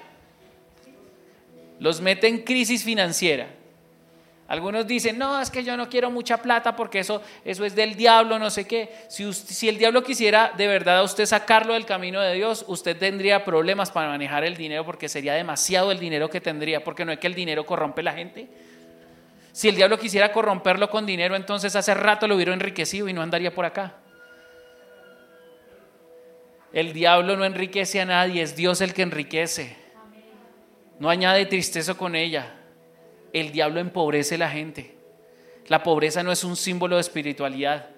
los mete en crisis financiera. Algunos dicen, no, es que yo no quiero mucha plata porque eso, eso es del diablo, no sé qué. Si, si el diablo quisiera de verdad a usted sacarlo del camino de Dios, usted tendría problemas para manejar el dinero porque sería demasiado el dinero que tendría, porque no es que el dinero corrompe la gente. Si el diablo quisiera corromperlo con dinero, entonces hace rato lo hubiera enriquecido y no andaría por acá. El diablo no enriquece a nadie, es Dios el que enriquece. No añade tristeza con ella. El diablo empobrece a la gente. La pobreza no es un símbolo de espiritualidad.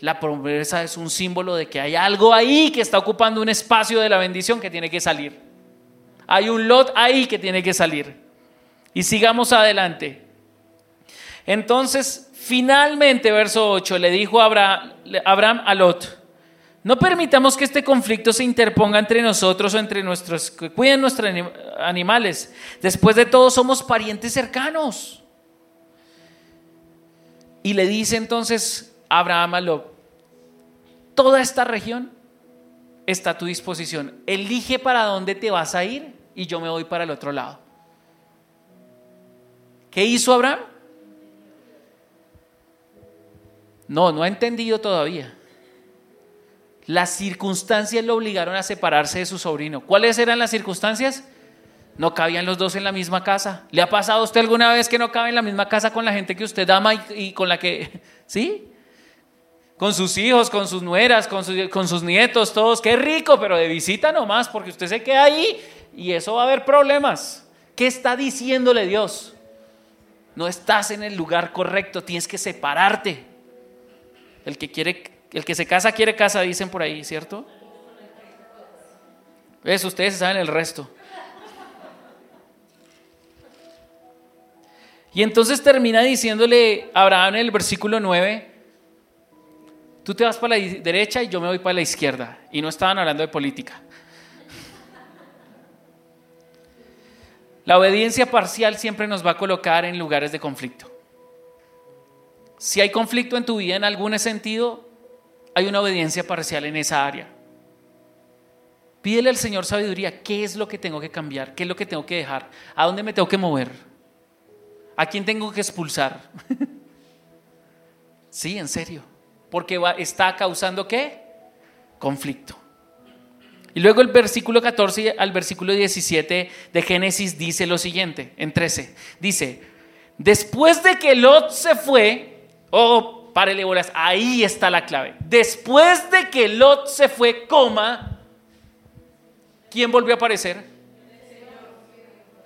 La pobreza es un símbolo de que hay algo ahí que está ocupando un espacio de la bendición que tiene que salir. Hay un lot ahí que tiene que salir. Y sigamos adelante. Entonces, finalmente, verso 8, le dijo Abraham, Abraham a Lot, no permitamos que este conflicto se interponga entre nosotros o entre nuestros cuiden nuestros animales. Después de todo, somos parientes cercanos. Y le dice entonces Abraham toda esta región está a tu disposición. Elige para dónde te vas a ir y yo me voy para el otro lado. ¿Qué hizo Abraham? No, no ha entendido todavía. Las circunstancias lo obligaron a separarse de su sobrino. ¿Cuáles eran las circunstancias? No cabían los dos en la misma casa. ¿Le ha pasado a usted alguna vez que no cabe en la misma casa con la gente que usted ama y, con la que... [laughs] ¿Sí? Con sus hijos, con sus nueras, con, con sus nietos, todos. Qué rico, pero de visita nomás, porque usted se queda ahí y eso va a haber problemas. ¿Qué está diciéndole Dios? No estás en el lugar correcto, tienes que separarte. El que quiere el que se casa quiere casa, dicen por ahí, ¿cierto? ¿Ves? Ustedes saben el resto. Y entonces termina diciéndole a Abraham en el versículo 9, tú te vas para la derecha y yo me voy para la izquierda. Y no estaban hablando de política. La obediencia parcial siempre nos va a colocar en lugares de conflicto. Si hay conflicto en tu vida en algún sentido, hay una obediencia parcial en esa área. Pídele al Señor sabiduría, ¿qué es lo que tengo que cambiar? ¿Qué es lo que tengo que dejar? ¿A dónde me tengo que mover? ¿A quién tengo que expulsar? [laughs] sí, en serio. Porque está causando qué? Conflicto. Y luego el versículo 14 al versículo 17 de Génesis dice lo siguiente, en 13. Dice, después de que Lot se fue, oh párele bolas, ahí está la clave. Después de que Lot se fue, coma, ¿quién volvió a aparecer?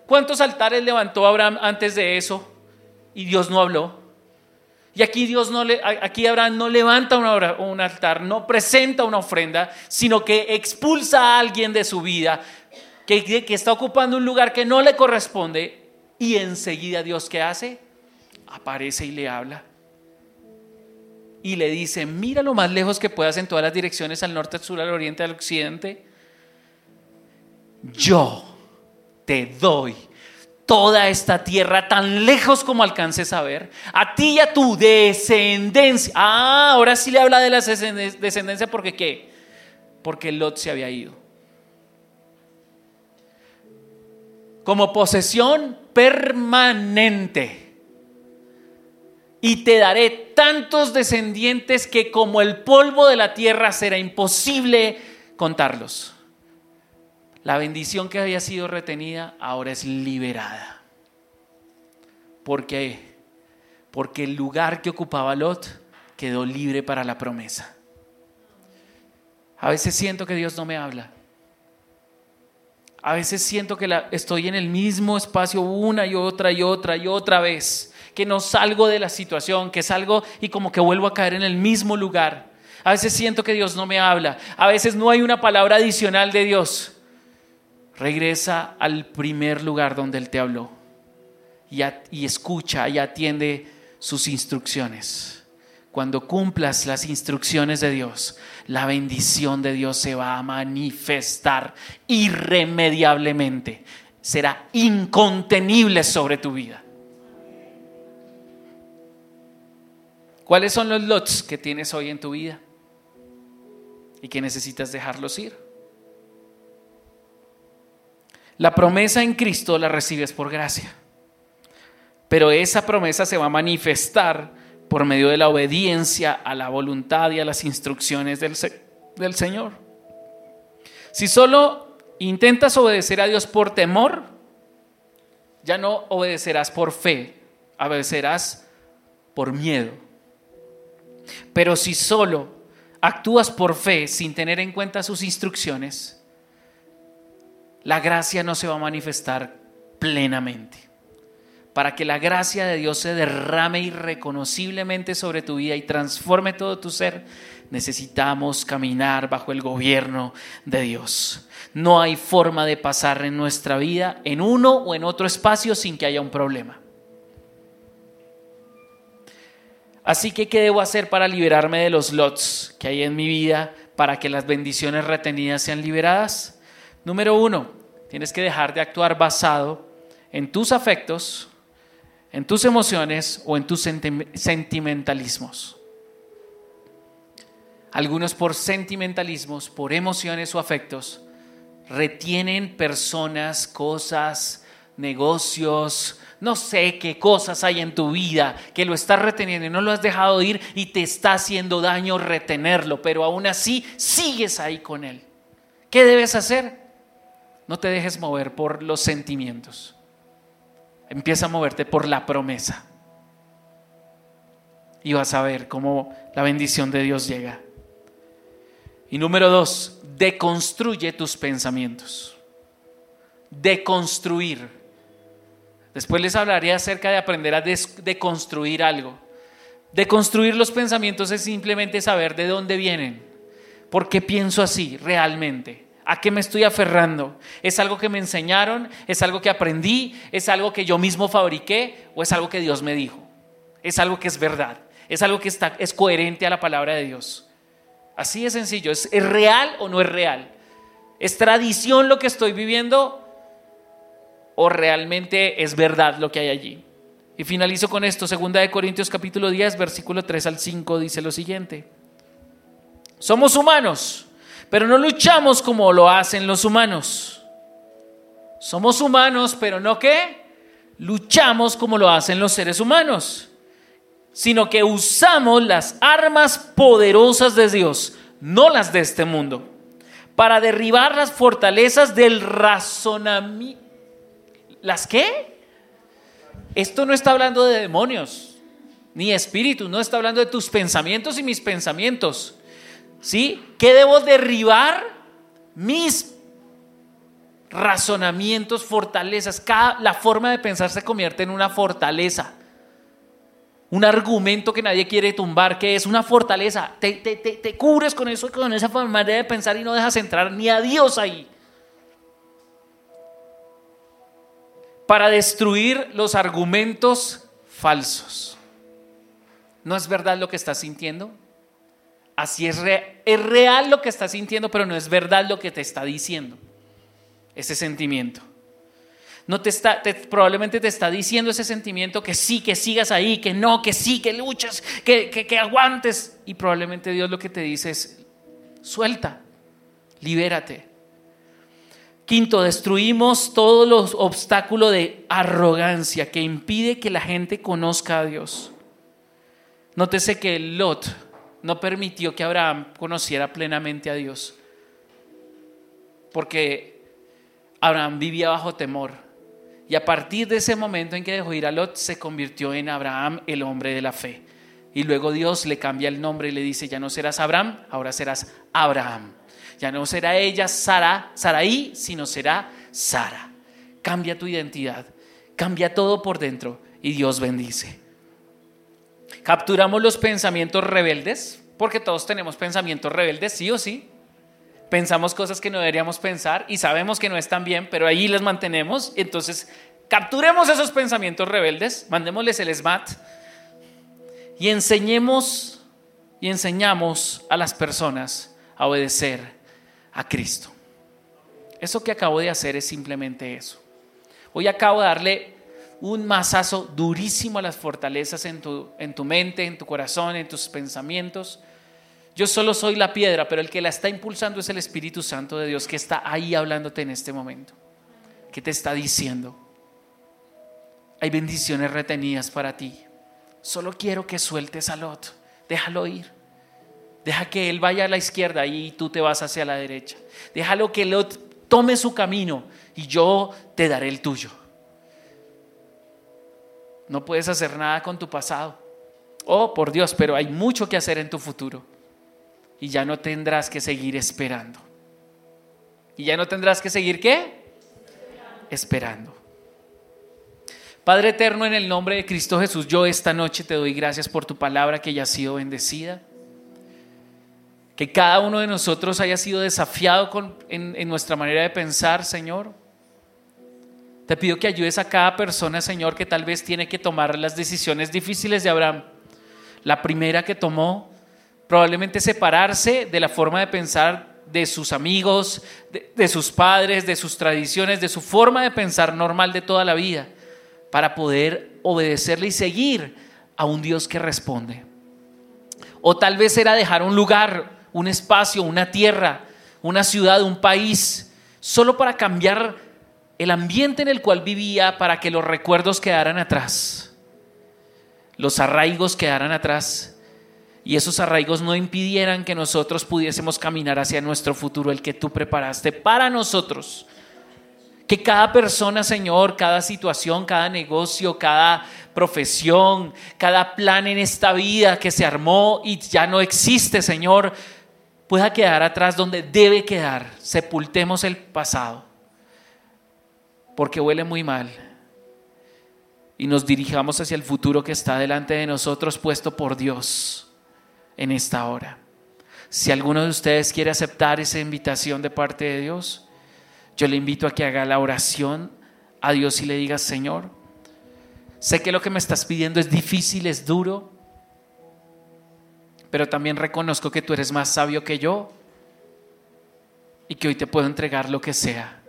¿Cuántos altares levantó Abraham antes de eso? Y Dios no habló. Y aquí Dios no le, aquí Abraham no levanta un altar, no presenta una ofrenda, sino que expulsa a alguien de su vida que, que está ocupando un lugar que no le corresponde. Y enseguida Dios qué hace? Aparece y le habla y le dice, mira lo más lejos que puedas en todas las direcciones, al norte, al sur, al oriente, al occidente. Yo te doy toda esta tierra tan lejos como alcances a ver, a ti y a tu descendencia. Ah, ahora sí le habla de la descendencia porque qué? Porque Lot se había ido. Como posesión permanente. Y te daré tantos descendientes que como el polvo de la tierra será imposible contarlos. La bendición que había sido retenida ahora es liberada. ¿Por qué? Porque el lugar que ocupaba Lot quedó libre para la promesa. A veces siento que Dios no me habla. A veces siento que estoy en el mismo espacio una y otra y otra y otra vez. Que no salgo de la situación, que salgo y como que vuelvo a caer en el mismo lugar. A veces siento que Dios no me habla. A veces no hay una palabra adicional de Dios. Regresa al primer lugar donde Él te habló y, escucha y atiende sus instrucciones. Cuando cumplas las instrucciones de Dios, la bendición de Dios se va a manifestar irremediablemente. Será incontenible sobre tu vida. ¿Cuáles son los lots que tienes hoy en tu vida? Y que necesitas dejarlos ir. La promesa en Cristo la recibes por gracia. Pero esa promesa se va a manifestar por medio de la obediencia a la voluntad y a las instrucciones del, del Señor. Si solo intentas obedecer a Dios por temor, ya no obedecerás por fe, obedecerás por miedo. Pero si solo actúas por fe sin tener en cuenta sus instrucciones, la gracia no se va a manifestar plenamente. Para que la gracia de Dios se derrame irreconociblemente sobre tu vida y transforme todo tu ser, necesitamos caminar bajo el gobierno de Dios. No hay forma de pasar en nuestra vida en uno o en otro espacio sin que haya un problema. Así que, ¿qué debo hacer para liberarme de los lots que hay en mi vida para que las bendiciones retenidas sean liberadas? Número uno, tienes que dejar de actuar basado en tus afectos, en tus emociones o en tus sentimentalismos. Algunos por sentimentalismos, por emociones o afectos, retienen personas, cosas, negocios, no sé qué cosas hay en tu vida que lo estás reteniendo y no lo has dejado ir y te está haciendo daño retenerlo, pero aún así sigues ahí con él. ¿Qué debes hacer? No te dejes mover por los sentimientos. Empieza a moverte por la promesa. Y vas a ver cómo la bendición de Dios llega. Y número dos, deconstruye tus pensamientos. Deconstruir. Después les hablaré acerca de aprender a deconstruir algo. Deconstruir los pensamientos es simplemente saber de dónde vienen. ¿Por qué pienso así realmente? ¿A qué me estoy aferrando? ¿Es algo que me enseñaron? ¿Es algo que aprendí? ¿Es algo que yo mismo fabriqué? ¿O es algo que Dios me dijo? Es algo que es verdad. Es algo que está, es coherente a la palabra de Dios. Así de sencillo. ¿Es, ¿Es real o no es real? ¿Es tradición lo que estoy viviendo? ¿O realmente es verdad lo que hay allí? Y finalizo con esto. Segunda de Corintios capítulo 10, versículo 3 al 5 dice lo siguiente. Somos humanos pero no luchamos como lo hacen los humanos. Somos humanos, pero no que luchamos como lo hacen los seres humanos, sino que usamos las armas poderosas de Dios, no las de este mundo, para derribar las fortalezas del razonamiento. ¿Las qué? Esto no está hablando de demonios, ni espíritus, no está hablando de tus pensamientos y mis pensamientos. ¿Sí? ¿Qué debo derribar? Mis razonamientos, fortalezas. Cada, la forma de pensar se convierte en una fortaleza. Un argumento que nadie quiere tumbar, que es una fortaleza. Te, te cubres con eso, con esa manera de pensar y no dejas entrar ni a Dios ahí. Para destruir los argumentos falsos. ¿No es verdad lo que estás sintiendo? Así es, real lo que estás sintiendo, pero no es verdad lo que te está diciendo ese sentimiento. no te está, probablemente te está diciendo ese sentimiento que sí, que sigas ahí, que no, que sí, que luches, que, que, que aguantes. Y probablemente Dios lo que te dice es, suelta, libérate. Quinto, destruimos todos los obstáculos de arrogancia que impide que la gente conozca a Dios. Nótese que Lot no permitió que Abraham conociera plenamente a Dios, porque Abraham vivía bajo temor y a partir de ese momento en que dejó ir a Lot, se convirtió en Abraham, el hombre de la fe. Y luego Dios le cambia el nombre y le dice, ya no serás Abraham, ahora serás Abraham. Ya no será ella Sara, Saraí, sino será Sara. Cambia tu identidad, cambia todo por dentro y Dios bendice. Capturamos los pensamientos rebeldes, porque todos tenemos pensamientos rebeldes, sí o sí pensamos cosas que no deberíamos pensar y sabemos que no están bien, pero ahí las mantenemos. Entonces, capturemos esos pensamientos rebeldes, mandémosles el SMAT y enseñemos y enseñamos a las personas a obedecer a Cristo. Eso que acabo de hacer es simplemente eso. Hoy acabo de darle un masazo durísimo a las fortalezas en tu, en tu mente, en tu corazón, en tus pensamientos yo solo soy la piedra, pero el que la está impulsando es el Espíritu Santo de Dios que está ahí hablándote en este momento. ¿Qué te está diciendo? Hay bendiciones retenidas para ti. Solo quiero que sueltes a Lot. Déjalo ir. Deja que él vaya a la izquierda y tú te vas hacia la derecha. Déjalo que Lot tome su camino y yo te daré el tuyo. No puedes hacer nada con tu pasado. Oh, por Dios, pero hay mucho que hacer en tu futuro y ya no tendrás que seguir esperando. ¿Y ya no tendrás que seguir qué? Esperando. Padre eterno, en el nombre de Cristo Jesús, yo esta noche te doy gracias por tu palabra que haya sido bendecida. Que cada uno de nosotros haya sido desafiado en, en nuestra manera de pensar, Señor. Te pido que ayudes a cada persona, Señor, que tal vez tiene que tomar las decisiones difíciles de Abraham. La primera que tomó probablemente separarse de la forma de pensar de sus amigos, de, sus padres, de sus tradiciones, de su forma de pensar normal de toda la vida, para poder obedecerle y seguir a un Dios que responde. O tal vez era dejar un lugar, un espacio, una tierra, una ciudad, un país, solo para cambiar el ambiente en el cual vivía, para que los recuerdos quedaran atrás, los arraigos quedaran atrás y esos arraigos no impidieran que nosotros pudiésemos caminar hacia nuestro futuro, el que tú preparaste para nosotros. Que cada persona, Señor, cada situación, cada negocio, cada profesión, cada plan en esta vida que se armó y ya no existe, Señor, pueda quedar atrás donde debe quedar. Sepultemos el pasado, porque huele muy mal. Y nos dirijamos hacia el futuro que está delante de nosotros, puesto por Dios en esta hora. Si alguno de ustedes quiere aceptar esa invitación de parte de Dios, yo le invito a que haga la oración a Dios y le diga, Señor, sé que lo que me estás pidiendo es difícil, es duro, pero también reconozco que tú eres más sabio que yo y que hoy te puedo entregar lo que sea.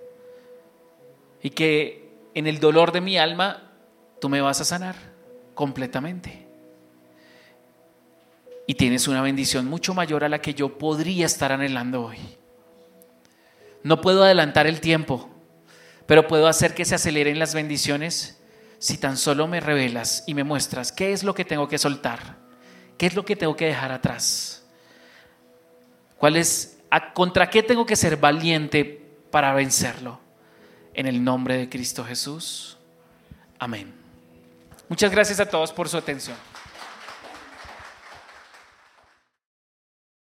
Y que en el dolor de mi alma tú me vas a sanar completamente y tienes una bendición mucho mayor a la que yo podría estar anhelando hoy. No puedo adelantar el tiempo, pero puedo hacer que se aceleren las bendiciones si tan solo me revelas y me muestras qué es lo que tengo que soltar, qué es lo que tengo que dejar atrás, cuál es, contra qué tengo que ser valiente para vencerlo. En el nombre de Cristo Jesús. Amén. Muchas gracias a todos por su atención.